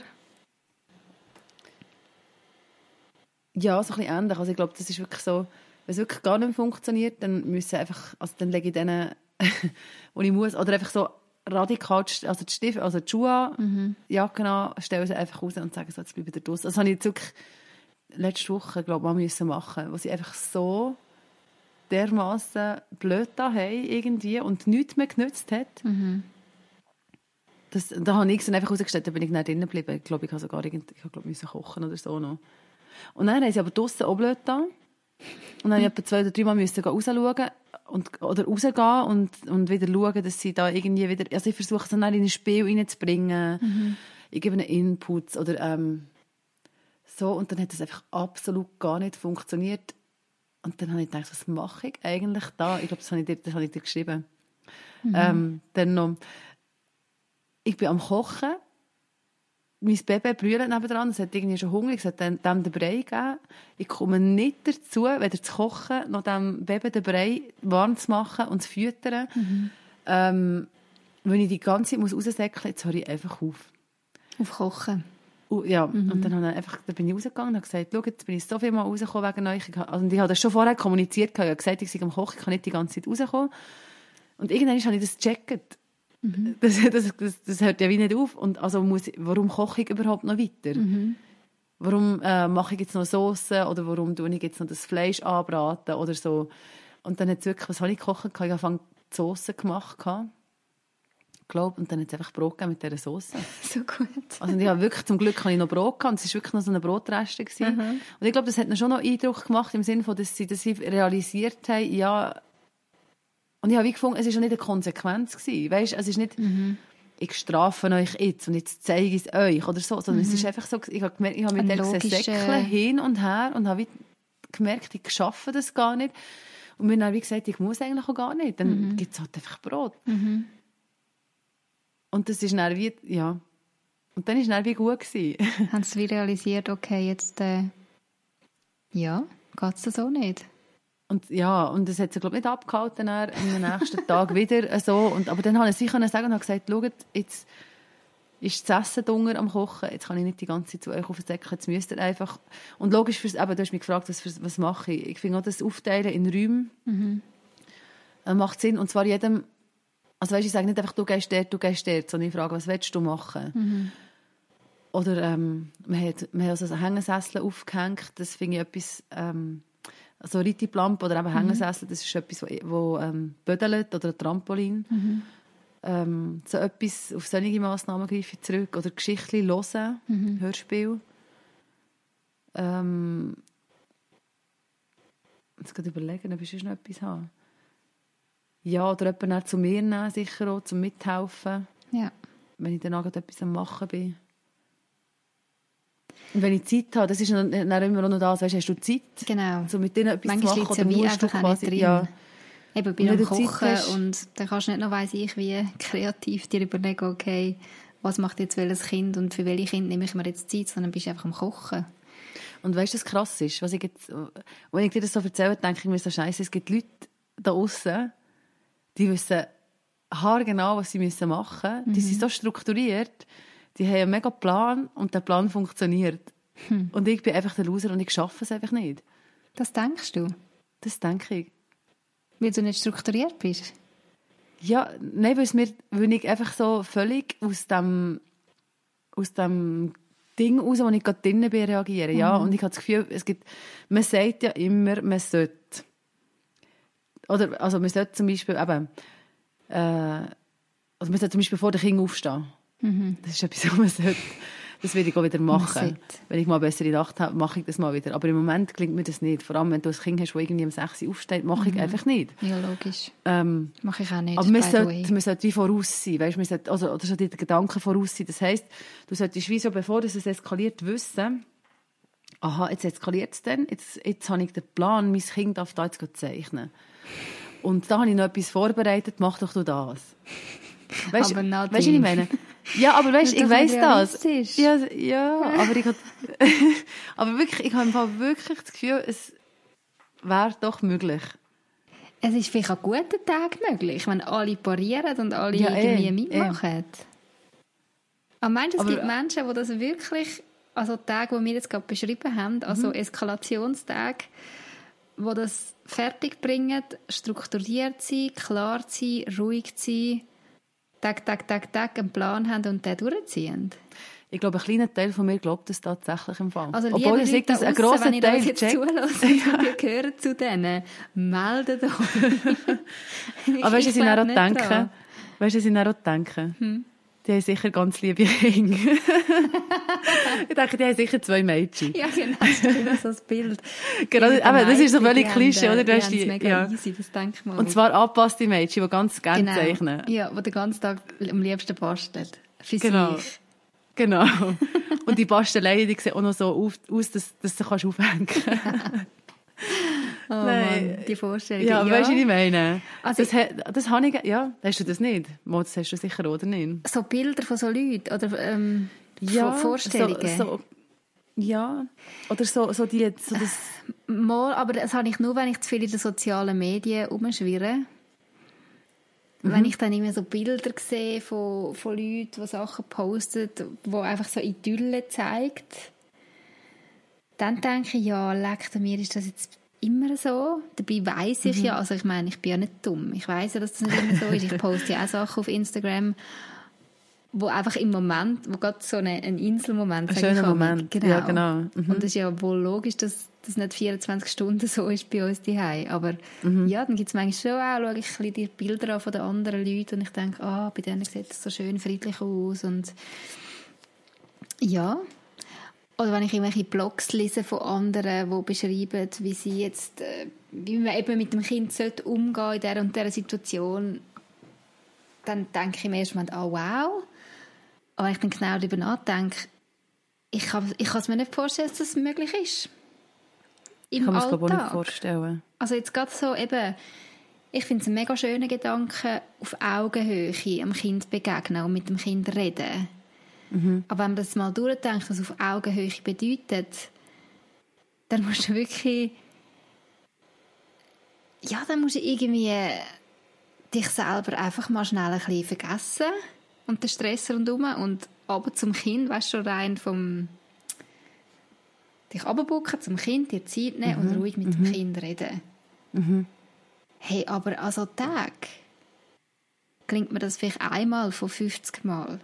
Ja, so ein bisschen ähnlich. Also ich glaube, das ist wirklich so, wenn es wirklich gar nicht funktioniert, dann müssen einfach, also dann lege ich denen, wo ich muss, oder einfach so radikal, also die Stiefel, also die Schuhe an, mhm. Jacke an, stellen sie einfach raus und sagen so, jetzt bleibe ich draussen. Das habe ich jetzt wirklich letzte Woche, glaube ich, mal müssen machen, wo sie einfach so dermaßen blöd da haben irgendwie und nichts mehr genützt hat. Mhm. Das, da habe ich dann einfach rausgestellt, da bin ich nicht drinnen geblieben. Ich glaube, ich habe sogar irgend, ich glaube, müssen kochen oder so noch. Und dann haben sie aber draussen auch blöd da. Und dann musste ich etwa zwei oder drei Mal müssen rausschauen und, oder rausgehen und, und wieder schauen, dass sie da irgendwie wieder, also ich versuche es dann in ein Spiel reinzubringen. Mhm. Ich gebe einen Input oder ähm, so und dann hat das einfach absolut gar nicht funktioniert. Und dann habe ich gedacht, was mache ich eigentlich da? Ich glaube, das habe ich dir, das habe ich dir geschrieben. Mhm. Ähm, dann noch, ich bin am Kochen mein Baby brüllt nebenan, es hat irgendwie schon Hunger, es hat dem den Brei gegeben. Ich komme nicht dazu, weder zu kochen, noch dem Baby den Brei warm zu machen und zu füttern. Mhm. Ähm, wenn ich die ganze Zeit raussäckeln muss, jetzt höre ich einfach auf. Auf Kochen? Uh, ja, mhm. und dann, habe ich einfach, dann bin ich rausgegangen und habe gesagt, schau, jetzt bin ich so viel mal rausgekommen wegen euch. Ich, also, ich habe das schon vorher kommuniziert, ich habe gesagt, ich sei am Kochen, ich kann nicht die ganze Zeit rauskommen. Und irgendwann habe ich das gecheckt. Mhm. Das, das, das, das, hört ja wie nicht auf. Und also muss, warum koche ich überhaupt noch weiter? Mhm. Warum äh, mache ich jetzt noch Soße oder warum tue ich jetzt noch das Fleisch anbraten oder so? Und dann hat wirklich, was habe ich gekocht? Ich habe angefangen die Soße gemacht. Glaub, und dann hat es einfach Brot mit dieser Soße. so gut. Also ich habe wirklich, zum Glück habe ich noch Brot gehabt und es war wirklich noch so eine Brotreste. Mhm. Und ich glaube, das hat mir schon noch Eindruck gemacht im Sinne von, dass sie, dass sie realisiert haben, ja, und ich habe gefunden, es war nicht eine Konsequenz. Gewesen. Weißt, es ist nicht, mhm. ich strafe euch jetzt und jetzt zeige ich es euch oder so, sondern mhm. es ist einfach so, ich habe, gemerkt, ich habe mit dem Säckchen hin und her und habe gemerkt, ich schaffe das gar nicht. Und mir dann wie gesagt, ich muss eigentlich auch gar nicht. Dann mhm. gibt es halt einfach Brot. Mhm. Und das ist dann wie, ja. Und dann war es wie gut. Haben sie wie realisiert, okay, jetzt, äh, ja, geht es so nicht? Und ja, und das hat sie, glaube ich, nicht abgehalten am nächsten Tag wieder so. Und, aber dann habe ich sie sagen und habe gesagt, schaut, jetzt ist das Essen Dunger am Kochen, jetzt kann ich nicht die ganze Zeit zu euch auf den Deckel, jetzt müsst ihr einfach... Und logisch, fürs, eben, du hast mich gefragt, was, was mache ich? Ich finde auch das Aufteilen in Räumen mhm. Äh, macht Sinn. Und zwar jedem... Also weißt, ich sage nicht einfach, du gehst dort, du gehst dort, sondern ich frage, was willst du machen? Mhm. Oder ähm, man hat, man hat also Hängesessel aufgehängt, das finde ich etwas... Ähm, also Rittiplampe oder eben mhm. Hängesessel, das ist etwas, wo, wo ähm, bödelt oder ein Trampolin. Mhm. Ähm, so etwas, auf solche Massnahmen greife ich zurück. Oder Geschichten hören, mhm. Hörspiel. Ähm, jetzt gerade überlegen, ob ich sonst noch etwas habe. Ja, oder jemanden zu mir nehmen, sicher auch, zum Mithelfen. Ja. Wenn ich dann auch etwas am Machen bin. Und wenn ich Zeit habe, das ist dann immer noch das, weißt, hast du Zeit, genau. so mit denen etwas Manchmal zu machen, oder musst du quasi, drin. Ja, Eben bei einem Kochen und dann kannst du nicht noch, weiss ich, wie kreativ dir überlegen, okay, was macht jetzt welches Kind und für welche Kind nehme ich mir jetzt Zeit, sondern bist einfach am Kochen. Und weißt du, was krass ist? Was ich jetzt, wenn ich dir das so erzähle, denke ich mir so scheiße, es gibt Leute da außen, die wissen haargenau, was sie müssen machen müssen. Die sind mhm. so strukturiert, die haben einen mega Plan und der Plan funktioniert. Hm. Und ich bin einfach der Loser und ich schaffe es einfach nicht. Das denkst du? Das denke ich. Weil du nicht strukturiert bist? Ja, nein, weil, mir, weil ich einfach so völlig aus dem, aus dem Ding raus, wo ich gerade drinnen bin, reagiere. Mhm. Ja, und ich habe das Gefühl, es gibt, man sagt ja immer, man sollte. Oder, also man sollte zum Beispiel eben, äh, also man sollte zum Beispiel vor den Kindern aufstehen. Mhm. Das ist etwas, was man sollte. Das will ich auch wieder machen. Wenn ich mal bessere Nacht habe, mache ich das mal wieder. Aber im Moment klingt mir das nicht. Vor allem, wenn du ein Kind hast, das irgendwie um 6 Uhr aufsteht, mache ich mhm. einfach nicht. Ja, logisch. Ähm, mache ich auch nicht. Aber man sollte, man sollte wie voraus sein. Weißt, man sollte, also, oder so die Gedanken voraus sein. Das heisst, du solltest wie so, bevor es eskaliert, wissen, aha, jetzt eskaliert es dann, jetzt, jetzt habe ich den Plan, mein Kind darf da jetzt zeichnen. Und da habe ich noch etwas vorbereitet, mach doch du das. Weißt du, was ich meine? Ja, aber weißt, ich weiß das. Ja, ja, aber ich hab, aber wirklich, ich habe im Fall wirklich das Gefühl, es wäre doch möglich. Es ist vielleicht an guten Tagen möglich, wenn alle parieren und alle Ja, irgendwie eh, mitmachen. Aber meinst du, es Aber- gibt Menschen, die das wirklich, also Tage, die wir jetzt gerade beschrieben haben, also Mhm. Eskalationstage, die das fertig bringen, strukturiert sein, klar sein, ruhig sein, Tag, Tag, Tag, Tag einen Plan haben und den durchziehen? Ich glaube, ein kleiner Teil von mir glaubt das tatsächlich im Fall. Also Obwohl ich sage, dass da ein grosser wenn ihr Teil jetzt checkt. zuhört und ihr gehört zu denen, meldet euch. Aber weißt du, was ich dann auch denke? Weißt du, was ich dann auch denke? Hm. Die haben sicher ganz liebe Kinder. ich denke, die haben sicher zwei Mädchen. Ja, genau, das ist wieder so das Bild. Genau, aber das ist so völlig Klischee, oder? Du die hast die- mega ja. easy, das denkt man. Und zwar angepasste Mädchen, die ganz gerne genau. zeichnen. Ja, die den ganzen Tag am liebsten basteln. Für Genau. sich. Genau. Und die Basteleien, die sehen auch noch so auf, aus, dass, dass du kannst aufhängen kannst. Oh Nein. Mann, die Vorstellung. Ja, weißt du, was ich meine? Also das, he- das habe ich, ja, hast du das nicht? Mo, Das hast du sicher, oder nicht? So Bilder von so Leuten oder ähm, Ja, Vor- Vorstellungen. So, so, ja, oder so, so die, so das, Mal, aber das habe ich nur, wenn ich zu viel in den sozialen Medien umschwirre. Wenn ich dann immer so Bilder sehe von, von Leuten, die Sachen posten, die einfach so Idylle zeigt, dann denke ich, ja, leckt mir, ist das jetzt immer so? Dabei weiss ich ja, also ich meine, ich bin ja nicht dumm. Ich weiss ja, dass das nicht immer so ist. Ich poste ja auch Sachen auf Instagram, wo einfach im Moment, wo gerade so ein, ein Inselmoment, Ein schöner. Moment. Ja, genau. Mhm. Und es ist ja wohl logisch, dass das nicht 24 Stunden so ist bei uns daheim. Aber Mhm. ja, dann gibt es manchmal schon auch, schaue ich ein bisschen die Bilder an von den anderen Leuten und ich denke, ah, bei denen sieht es so schön friedlich aus und ja. Oder wenn ich irgendwelche Blogs lese von anderen, die beschreiben, wie sie jetzt, äh, wie man eben mit dem Kind sollte umgehen in dieser und dieser Situation, dann denke ich mir erstmal, ah wow. Aber wenn ich dann genau darüber nachdenke, ich kann, ich kann es mir nicht vorstellen, dass das möglich ist. Im ich kann mir das auch nicht vorstellen. Also jetzt gerade so eben, ich finde es ein mega schöner Gedanke, auf Augenhöhe einem Kind begegnen und mit dem Kind reden. Aber wenn man das mal durchdenkt, was auf Augenhöhe bedeutet, dann musst du wirklich, ja, dann musst du irgendwie dich selber einfach mal schnell ein bisschen vergessen und den Stress rundherum und aber zum Kind, weißt du, schon rein vom dich abbucken zum Kind, dir Zeit nehmen und ruhig mit dem Kind reden. Hey, aber an so Tag klingt mir das vielleicht einmal von 50 Mal.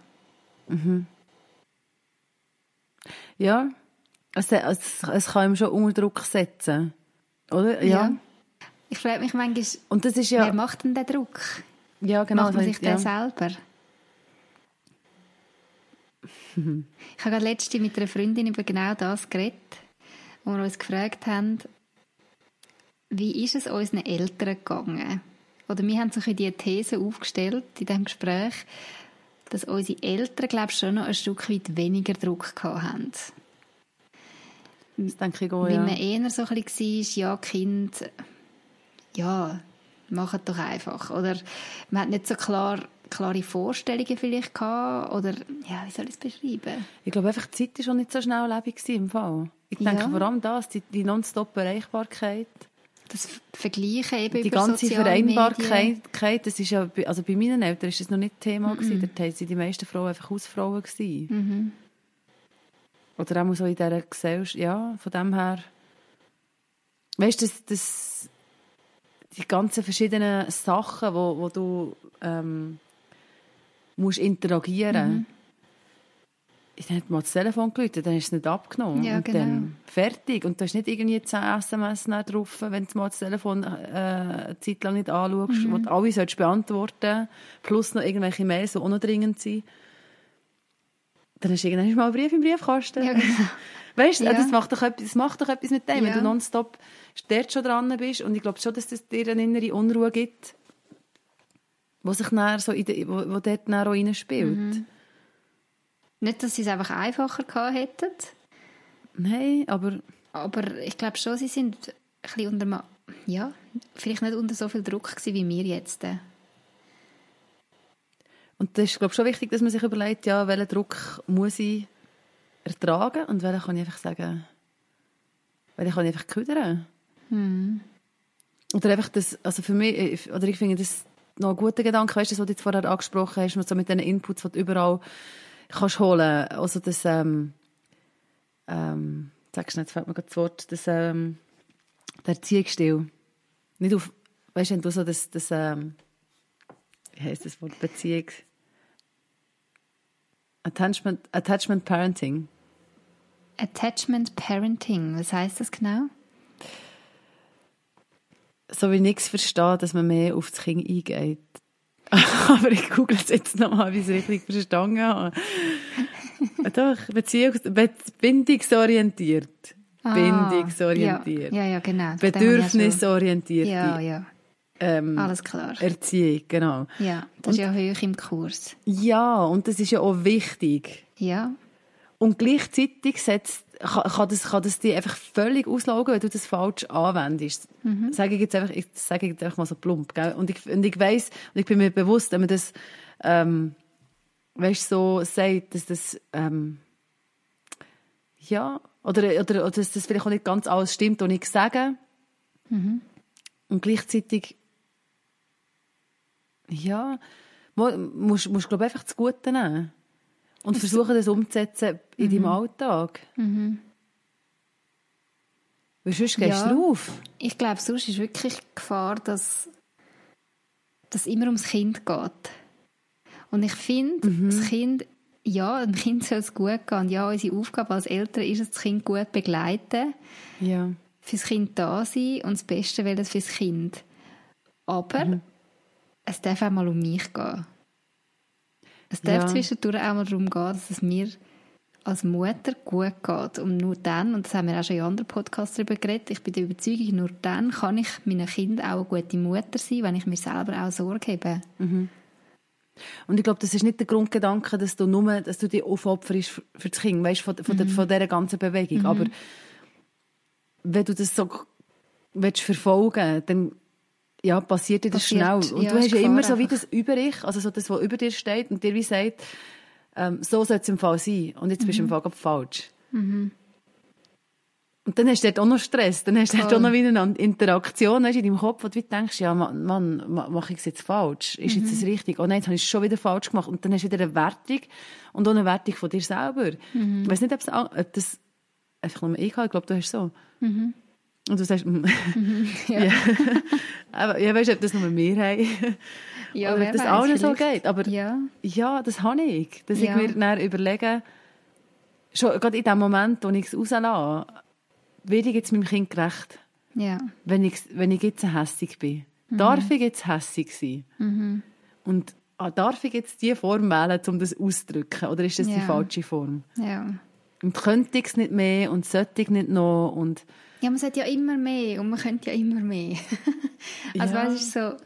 Ja, es, es, es kann ihm schon unter Druck setzen. Oder? Ja. Ja. Ich frage mich manchmal, Und das ist wer ja... macht denn den Druck? Ja, genau. macht man sich heißt, den ja. selber? ich habe gerade letzte mit einer Freundin über genau das geredet, wo wir uns gefragt haben, wie ist es unseren Eltern gegangen? Oder wir haben so ein bisschen die These aufgestellt in diesem Gespräch, dass unsere Eltern, glaube ich, schon noch ein Stück weit weniger Druck haben. Das denke ich auch, Weil ja. man eher so ein bisschen war, ja, Kind, ja, mach es doch einfach. Oder man hat nicht so klar, klare Vorstellungen vielleicht gehabt. Oder, ja, wie soll ich es beschreiben? Ich glaube einfach, die Zeit war schon nicht so schnell lebig gewesen im Fall. Ich denke Ja. vor allem das, die, die nonstop-Erreichbarkeit, Das Vergleichen eben die ganze. Vereinbarkeit, das ist ja, bei- also bei meinen Eltern ist das noch nicht Thema gewesen. Dort waren die meisten Frauen einfach Hausfrauen gewesen. Mhm. Oder auch so in dieser Gesellschaft, ja, von dem her. Weißt du, das, das, die ganzen verschiedenen Sachen, wo, wo du ähm, musst interagieren Mhm. musst. Dann hat mal das Telefon geläutet, dann ist es nicht abgenommen. Ja, und genau. dann fertig. Und du hast nicht irgendwie 10 SMS drauf, wenn du mal das Telefon äh, eine Zeit lang nicht anschaust, Mhm. wo du alle solltest beantworten plus noch irgendwelche Mails, die auch noch dringend sind. Dann hast du irgendwann mal einen Brief im Briefkasten. Ja, genau. Weißt du, Ja. das, macht doch etwas, das macht doch etwas mit dem, wenn Ja. du nonstop dort schon dran bist. Und ich glaube schon, dass das dir eine innere Unruhe gibt, wo sich dann so in de, wo, wo dort dann auch reinspielt. Mhm. Nicht, dass sie es einfach einfacher gehabt hätten, Nein, aber aber ich glaube schon, sie sind ein bisschen unter ja, vielleicht nicht unter so viel Druck gewesen, wie wir jetzt. Und das ist, glaube ich, schon wichtig, dass man sich überlegt, ja, welchen Druck muss ich ertragen und welchen kann ich einfach sagen, welchen kann ich einfach ködern. Hm. Oder einfach das, also für mich, oder ich finde das noch ein guter Gedanke, weißt du, was du jetzt vorher angesprochen hast, so mit den Inputs, die du überall kannst holen. Also das, ähm, ähm, sagst du nicht, jetzt fällt mir gerade das Wort, das, ähm, der Erziehungsstil. Nicht auf, weißt du, wenn du so das, das ähm, wie heißt das Wort, Beziehung? Attachment, Attachment Parenting. Attachment Parenting, was heißt das genau? So wie nichts verstehe, dass man mehr auf das Kind eingeht. Aber ich google es jetzt nochmal, wie ich es richtig verstanden habe. Doch, Beziehungs bindungsorientiert. Ah, bindungsorientiert. Ja, ja, ja genau. Bedürfnisorientiert. Ja, ja. Ähm, Alles klar. Erziehung, genau. Ja, das ist ja hoch im Kurs. Ja, und das ist ja auch wichtig. Ja. Und gleichzeitig setzt, kann, kann, das, kann das dich einfach völlig auslaugen, wenn du das falsch anwendest. Mhm. Sage ich jetzt einfach, ich sage jetzt einfach mal so plump. Gell? Und ich, und ich weiss, und ich bin mir bewusst, wenn man das, ähm, weißt, so sagt, dass das, ähm, ja, oder, oder, oder dass das vielleicht auch nicht ganz alles stimmt, was ich sage. Mhm. Und gleichzeitig, ja, musst, musst glaube einfach das Gute nehmen. Und versuchen, das umzusetzen in mhm. deinem Alltag. Mhm. Weil sonst gehst Ja. du drauf. Ich glaube, sonst ist wirklich die Gefahr, dass es immer ums Kind geht. Und ich finde, das Kind, ja, dem Kind soll es gut gehen. Und ja, unsere Aufgabe als Eltern ist es, das Kind gut begleiten, Ja. fürs Kind da sein und das Beste wollen fürs Kind. Aber es darf auch mal um mich gehen. Es darf Ja. zwischendurch auch mal darum gehen, dass es mir als Mutter gut geht. Und nur dann, und das haben wir auch schon in anderen Podcasts darüber geredet, ich bin der Überzeugung, nur dann kann ich meinen Kindern auch eine gute Mutter sein, wenn ich mir selber auch Sorge habe. Und ich glaube, das ist nicht der Grundgedanke, dass du nur, dass du dich aufopferst für das Kind, weißt, von, von, der, von dieser ganzen Bewegung. Aber wenn du das so willst verfolgen dann ja, passiert dir das Passiert, schnell. Und ja, du hast ja immer so wie das Über-Ich, also so das, was über dir steht und dir wie sagt, ähm, so soll es im Fall sein. Und jetzt bist du im Fall gerade falsch. Und dann hast du dort auch noch Stress. Dann hast du dort Voll. auch noch wieder eine Interaktion weißt, in deinem Kopf, wo du denkst, ja, Mann, Mann ma- mache ich es jetzt falsch? Ist jetzt das richtig? Oh nein, jetzt habe ich es schon wieder falsch gemacht. Und dann hast du wieder eine Wertung und auch eine Wertung von dir selber. Ich weiß nicht, ob, es, das einfach nur ich habe. Ich glaube, du hast so. Und du sagst, mm. ja. Aber ja, weißt du, ob das nur wir haben? Ja, Oder ob das allen so geht. Aber Ja. ja, das habe ich. Dass Ja. ich mir dann überlege, schon gerade in dem Moment, wo ich es rauslasse, werde ich jetzt meinem Kind gerecht, Ja. wenn ich, wenn ich jetzt hässig bin. Darf ich jetzt hässig sein? Und ah, darf ich jetzt die Form wählen, um das auszudrücken? Oder ist das die Ja. falsche Form? Ja. Und könnte ich es nicht mehr und sollte ich nicht noch? Und Ja, man sagt ja immer mehr und man könnte ja immer mehr. also Ja. weißt du, so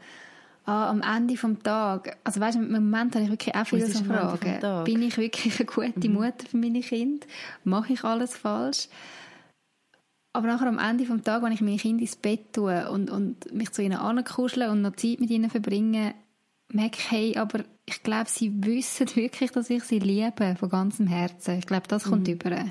ah, am Ende vom Tag, also weißt du, im Moment habe ich wirklich auch viele so Fragen. Bin ich wirklich eine gute Mutter für meine Kinder? Mache ich alles falsch? Aber nachher am Ende vom Tag, wenn ich meine Kinder ins Bett tue und, und mich zu ihnen ankuschle und noch Zeit mit ihnen verbringe, merke ich, hey, aber ich glaube, sie wissen wirklich, dass ich sie liebe, von ganzem Herzen. Ich glaube, das kommt über.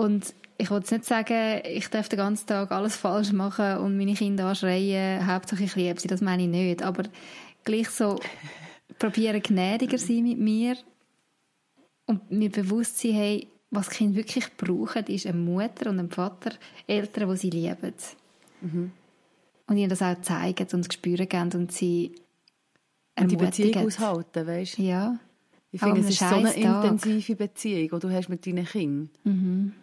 Und ich jetzt nicht sagen, ich darf den ganzen Tag alles falsch machen und meine Kinder anschreien, Hauptsache ich liebe sie, das meine ich nicht. Aber gleich so probieren gnädiger sein mit mir und mir bewusst sein, hey, was Kinder wirklich brauchen, ist eine Mutter und ein Vater, Eltern, die sie lieben. Und ihnen das auch zeigen und das spüren geben und sie und die Beziehung aushalten, weißt du? Ja. Ich finde, es ist so eine intensive Beziehung, die du hast mit deinen Kindern. Mhm.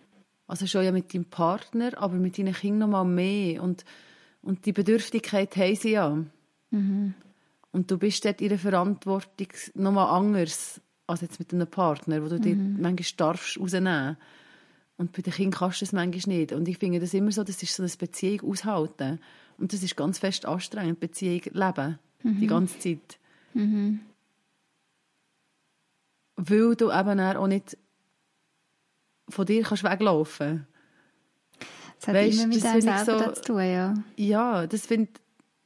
Also schon ja mit deinem Partner, aber mit deinen Kindern noch mal mehr. Und, und die Bedürftigkeit haben sie ja. Mhm. Und du bist dort ihre Verantwortung noch mal anders als jetzt mit einem Partner, wo du dir Mhm. manchmal darfst rausnehmen. Und bei den Kindern kannst du das manchmal nicht. Und ich finde das immer so, das ist so eine Beziehung aushalten. Und das ist ganz fest anstrengend, Beziehung leben. Mhm. Die ganze Zeit. Weil du eben auch nicht von dir kannst weglaufen Es hat Weisst, immer mit das einem selber so- zu tun, ja. Ja, das finde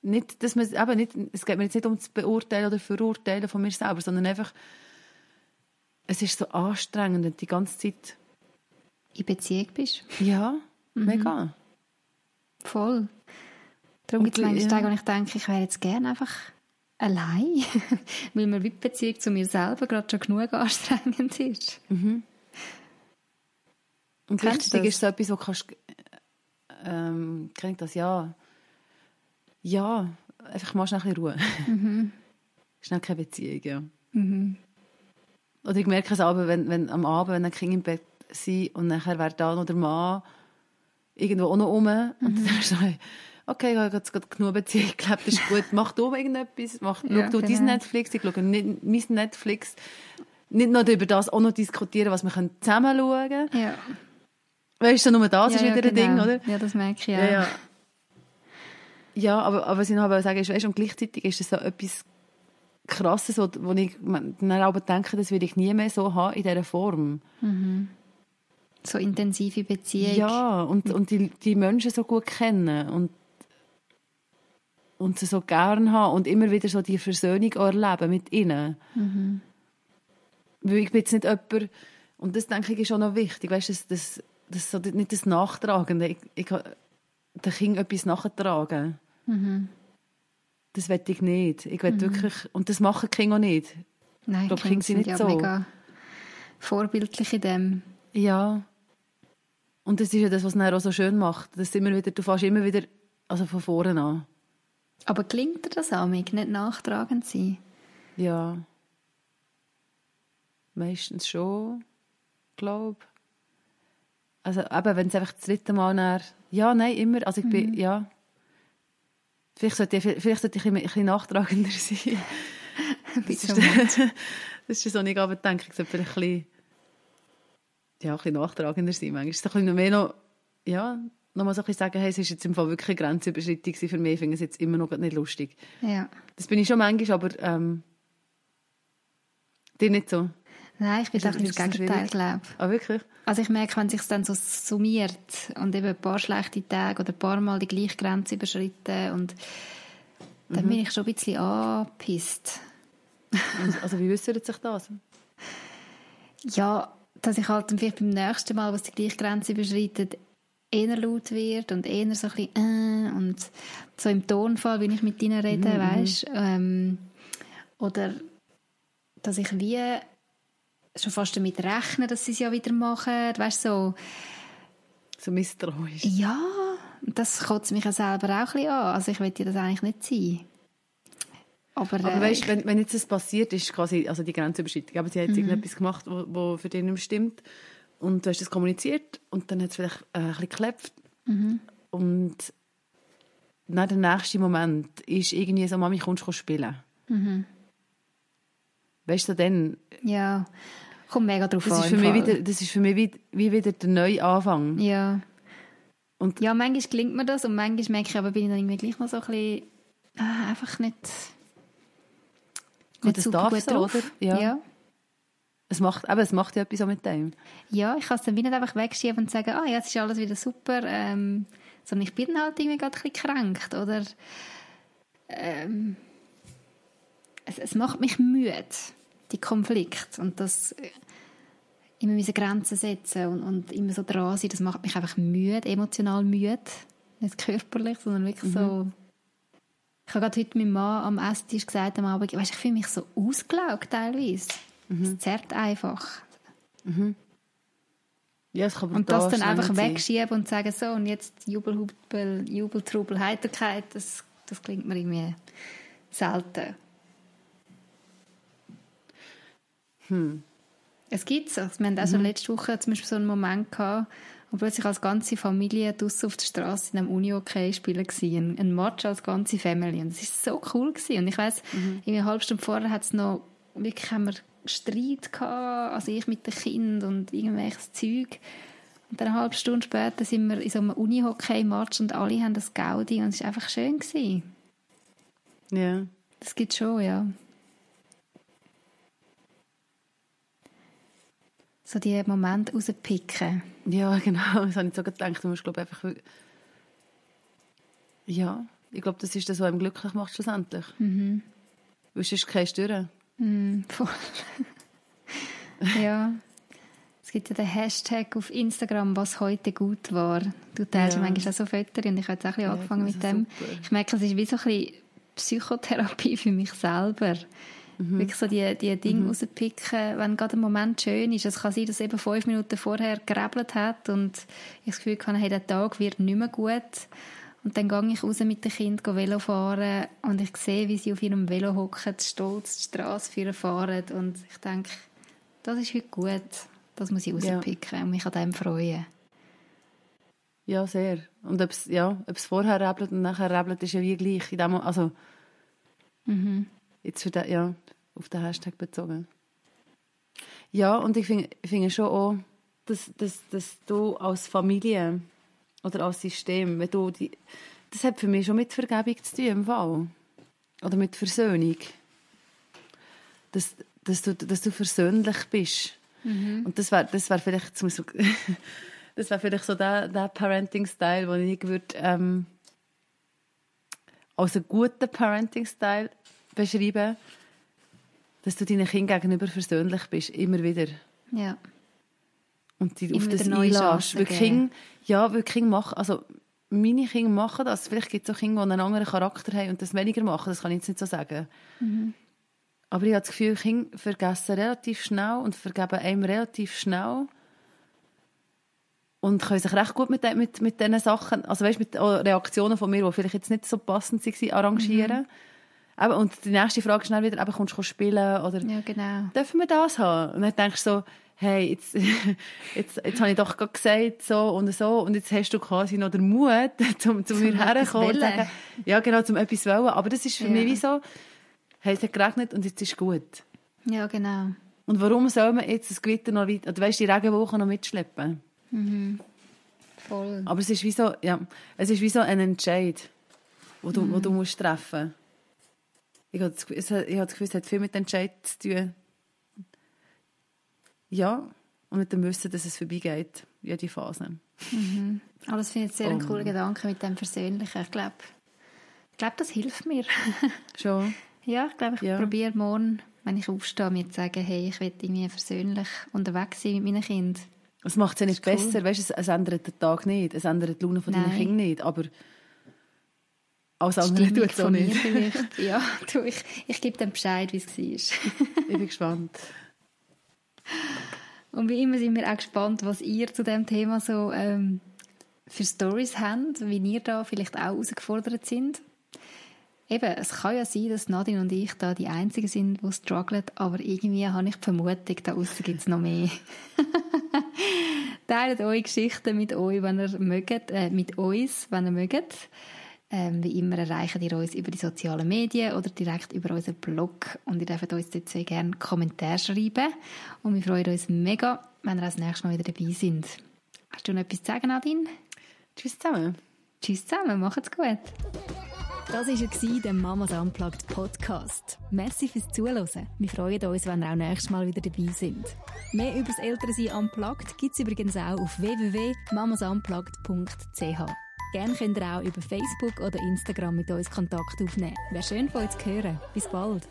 nicht, dass man, eben nicht, es geht mir jetzt nicht um das Beurteilen oder Verurteilen von mir selber, sondern einfach, es ist so anstrengend, wenn du die ganze Zeit, In Beziehung bist. ja, Mhm. mega. Voll. Darum gibt es manchmal ja. Tage, wo ich denke, ich wäre jetzt gerne einfach allein, weil mir die Beziehung zu mir selber gerade schon genug anstrengend ist. Und Kennst du das? ist so etwas, wo du kannst, ähm, kenn ich das, ja, ja, einfach mal schnell ein bisschen Ruhe. Mhm. Schnell keine Beziehung, ja. Oder ich merke es aber, wenn, wenn am Abend, wenn ein Kind im Bett sind und nachher wäre da noch der Mann irgendwo auch noch rum und Mhm. dann ist so, okay, ich habe jetzt gerade genug Beziehung gelebt, das ist gut, mach du irgendetwas, mach, Ja, schau du dein genau. Netflix, ich schaue nicht, mein Netflix. Nicht noch über das auch noch diskutieren, was wir zusammen schauen können. Ja, Weißt du, nur das ja, ist ja, wieder ein Ding, genau. oder? Ja, das merke ich ja. Ja, ja. Ja, aber, aber was ich noch wollte sagen ist, weißt, und gleichzeitig ist es so etwas Krasses, wo, wo ich dann aber denke, das will ich nie mehr so haben in dieser Form. So intensive Beziehung. Ja, und, und die, die Menschen so gut kennen und, und sie so gern haben und immer wieder so die Versöhnung auch erleben mit ihnen. Weil ich bin jetzt nicht jemand, und das denke ich ist auch noch wichtig, weißt du, das, das, das so nicht das Nachtragende. Ich, ich, den Kind etwas nachtragen. Das will ich nicht. Ich will wirklich, und das machen die Kinder auch nicht. Nein, Ich glaub, Kinder sind nicht ja so. mega vorbildlich in dem. Ja. Und das ist ja das, was es auch so schön macht. Dass immer wieder, du fährst immer wieder also von vorne an. Aber gelingt dir das auch, nicht nachtragend sein? Ja. Meistens schon, glaube Also eben, wenn es einfach das dritte Mal nach... Ja, nein, immer. Also ich bin, ja... Vielleicht sollte ich, vielleicht sollte ich ein bisschen- nachtragender sein. Das ist, das ist so, ich aber denke, ich sollte vielleicht ein bisschen, ja, ein bisschen nachtragender sein. Manchmal ist es ein bisschen mehr noch, ja, nochmal so ein bisschen sagen, hey, es ist jetzt im Fall wirklich eine Grenzüberschreitung für mich. Ich finde es jetzt immer noch nicht lustig. Ja. Das bin ich schon manchmal, aber ähm, dir nicht so. Nein, ich bin das- Gegenteil, glaube Ah, wirklich? Also ich merke, wenn sich dann so summiert und eben ein paar schlechte Tage oder ein paar Mal die gleiche Grenze überschritten und Mhm. dann bin ich schon ein bisschen angepisst. Also wie äußert sich das? Ja, dass ich halt vielleicht beim nächsten Mal, was die gleiche Grenze überschreitet, eher laut wird und eher so ein bisschen äh, und so im Tonfall, wie ich mit ihnen rede, Mhm, weißt ähm, oder dass ich wie schon fast damit rechne, dass sie es ja wieder machen, weißt so So misstrauisch. ja, das kotzt mich ja selber auch ein bisschen an. Also ich will ja das eigentlich nicht sein. Aber, Aber äh, weißt, wenn, wenn jetzt das passiert ist, quasi, also die Grenzüberschreitung, aber sie hat jetzt irgendetwas gemacht, wo, wo für dich nicht mehr stimmt und du hast das kommuniziert und dann hat es vielleicht äh, ein bisschen geklebt und dann der nächste Moment ist irgendwie so, Mami, kommst du spielen? Weißt du, dann, ja, kommt mega drauf das an. ist für mich, wieder, das ist für mich wie, wie wieder der neue Anfang. Ja. Und- ja, manchmal gelingt mir das und manchmal merke ich, aber bin ich dann irgendwie gleich noch so ein bisschen ah, einfach nicht, Gut, das darf so, drauf. oder? Ja. ja. Es macht, eben, es macht ja etwas mit dem. Ja, ich kann es dann wie nicht einfach wegschieben und sagen, ah, ja, jetzt ist alles wieder super, ähm, sondern ich bin halt irgendwie gerade ein bisschen gekränkt, oder ähm, es, es macht mich müde, die Konflikte und das äh, immer diese Grenzen setzen und, und immer so dran sein, das macht mich einfach müde, emotional müde, nicht körperlich, sondern wirklich so ich habe gerade heute meinem Mann am Esstisch gesagt, am Abend, weißt, ich fühle mich so ausgelaugt teilweise. Es zerrt einfach. Ja, es kann Und das dann einfach wegschieben und sagen, so, und jetzt Jubelhubel, Jubeltrubel, Heiterkeit, das, das klingt mir irgendwie selten. Es gibt es. Wir hatten auch schon letzte Woche zum Beispiel so einen Moment gehabt, wo plötzlich als ganze Familie draussen auf der Straße in einem Uni-Hockey spielen war. Ein, Match als ganze Family. Und das war so cool. Gewesen. Und ich weiss, irgendwie eine halbe Stunde vorher hat es noch, wirklich haben wir Streit gehabt, also ich mit den Kindern und irgendwelches Zeug. Und dann eine halbe Stunde später sind wir in so einem Uni-Hockey-Match und alle haben das Gaudi und es war einfach schön. Gewesen. Ja. Das gibt schon, ja. So die Momente rauspicken. Ja, genau. Das habe ich so gedacht. Du musst, glaube einfach... Ja, ich glaube, das ist das, was einem glücklich macht, schlussendlich. Mhm. Weil sonst gehst du durch. Mm, voll. ja. Es gibt ja den Hashtag auf Instagram, was heute gut war. Du teilst ja. manchmal auch so Fotos und ich habe jetzt auch ein bisschen ja, angefangen mit dem. Super. Ich merke, es ist wie so ein bisschen Psychotherapie für mich selber. Mhm. Wirklich so die, die Dinge mhm. rauspicken, wenn gerade ein Moment schön ist. Es kann sein, dass eben fünf Minuten vorher gerebelt hat und ich das Gefühl habe, hey, der Tag wird nicht mehr gut. Und dann gehe ich raus mit dem Kind Velo fahren und ich sehe, wie sie auf ihrem Velo hocken, stolz die Straße fahren und ich denke, das ist heute gut. Das muss ich rauspicken ja. und mich an dem freuen. Ja, sehr. Und ob es, ja, vorher rebelt und nachher rebelt, ist ja wie gleich. In dem, also, mhm. Jetzt für den, ja, auf den Hashtag bezogen. Ja, und ich finde find schon auch, dass, dass, dass du als Familie oder als System, wenn du die, das hat für mich schon mit Vergebung zu tun im Fall. Oder mit Versöhnung. Dass, dass, du, dass du versöhnlich bist Mhm. Und das wäre das wär vielleicht, das wär vielleicht so der, der Parenting-Style, den ich würde, ähm, als einen guten Parenting-Style beschreiben dass du deinen Kindern gegenüber versöhnlich bist, immer wieder. Ja. Und die auf das einlässt. Weil Kinder, ja, weil Kinder machen, also meine Kinder machen das. Vielleicht gibt es auch Kinder, die einen anderen Charakter haben und das weniger machen, das kann ich jetzt nicht so sagen. Mhm. Aber ich habe das Gefühl, Kinder vergessen relativ schnell und vergeben einem relativ schnell. Und können sich recht gut mit, mit, mit diesen Sachen, also weißt, mit Reaktionen von mir, die vielleicht jetzt nicht so passend waren, arrangieren. Mhm. Eben, und die nächste Frage ist dann wieder, eben, kommst du spielen? Oder ja, genau. dürfen wir das haben? Und dann denkst du so, hey, jetzt, jetzt, jetzt habe ich doch gerade gesagt, so und so, und jetzt hast du quasi noch den Mut, um zu mir herzukommen und sagen, ja, genau, zum etwas wollen. Aber das ist für ja. mich wie so, hey, es hat geregnet und jetzt ist gut. Ja, genau. Und warum soll man jetzt das Gewitter noch weiter, oder weißt, die Regenwoche noch mitschleppen? Mhm. Voll. Aber es ist wie so, ja, es ist wie so ein Entscheid, wo du, mhm. wo du musst treffen. Gefühl, ich habe das Gefühl, es hat viel mit Entscheid zu tun. Ja, und mit dem Wissen, dass es vorbeigeht, jede Phase. Mhm. Aber das finde ich sehr oh. ein cooler Gedanke mit dem Versöhnlichen. Ich glaube, ich glaube, das hilft mir. Schon. Ja, ich glaube, ich ja. probiere morgen, wenn ich aufstehe, mir zu sagen, hey, ich will irgendwie versöhnlich unterwegs sein mit meinen Kindern. Es macht es ja nicht besser, cool. weißt, es, es ändert den Tag nicht, es ändert die Laune von deinen Kindern nicht, aber alles andere tut es auch nicht. ja, du, ich, ich gebe dem Bescheid, wie es war. ich bin gespannt. Und wie immer sind wir auch gespannt, was ihr zu dem Thema so ähm, für Stories habt, wie ihr da vielleicht auch herausgefordert sind. Eben, es kann ja sein, dass Nadine und ich da die Einzigen sind, die strugglen, aber irgendwie habe ich die Vermutung, da außen gibt es noch mehr. Teilt eure Geschichten mit euch, wenn ihr mögt, äh, mit uns, wenn ihr mögt. Ähm, wie immer erreichen ihr uns über die sozialen Medien oder direkt über unseren Blog und ihr dürft uns dort sehr gerne Kommentare schreiben und wir freuen uns mega, wenn ihr das nächste Mal wieder dabei sind. Hast du noch etwas zu sagen, Nadine? Tschüss zusammen. Tschüss zusammen, macht's gut. Das war der Mamas Unplugged Podcast. Merci fürs Zuhören. Wir freuen uns, wenn ihr auch nächstes Mal wieder dabei sind. Mehr über das Elternsein Unplugged gibt es übrigens auch auf www.mamasunplugged.ch. Gerne könnt ihr auch über Facebook oder Instagram mit uns Kontakt aufnehmen. Wäre schön von euch zu hören. Bis bald.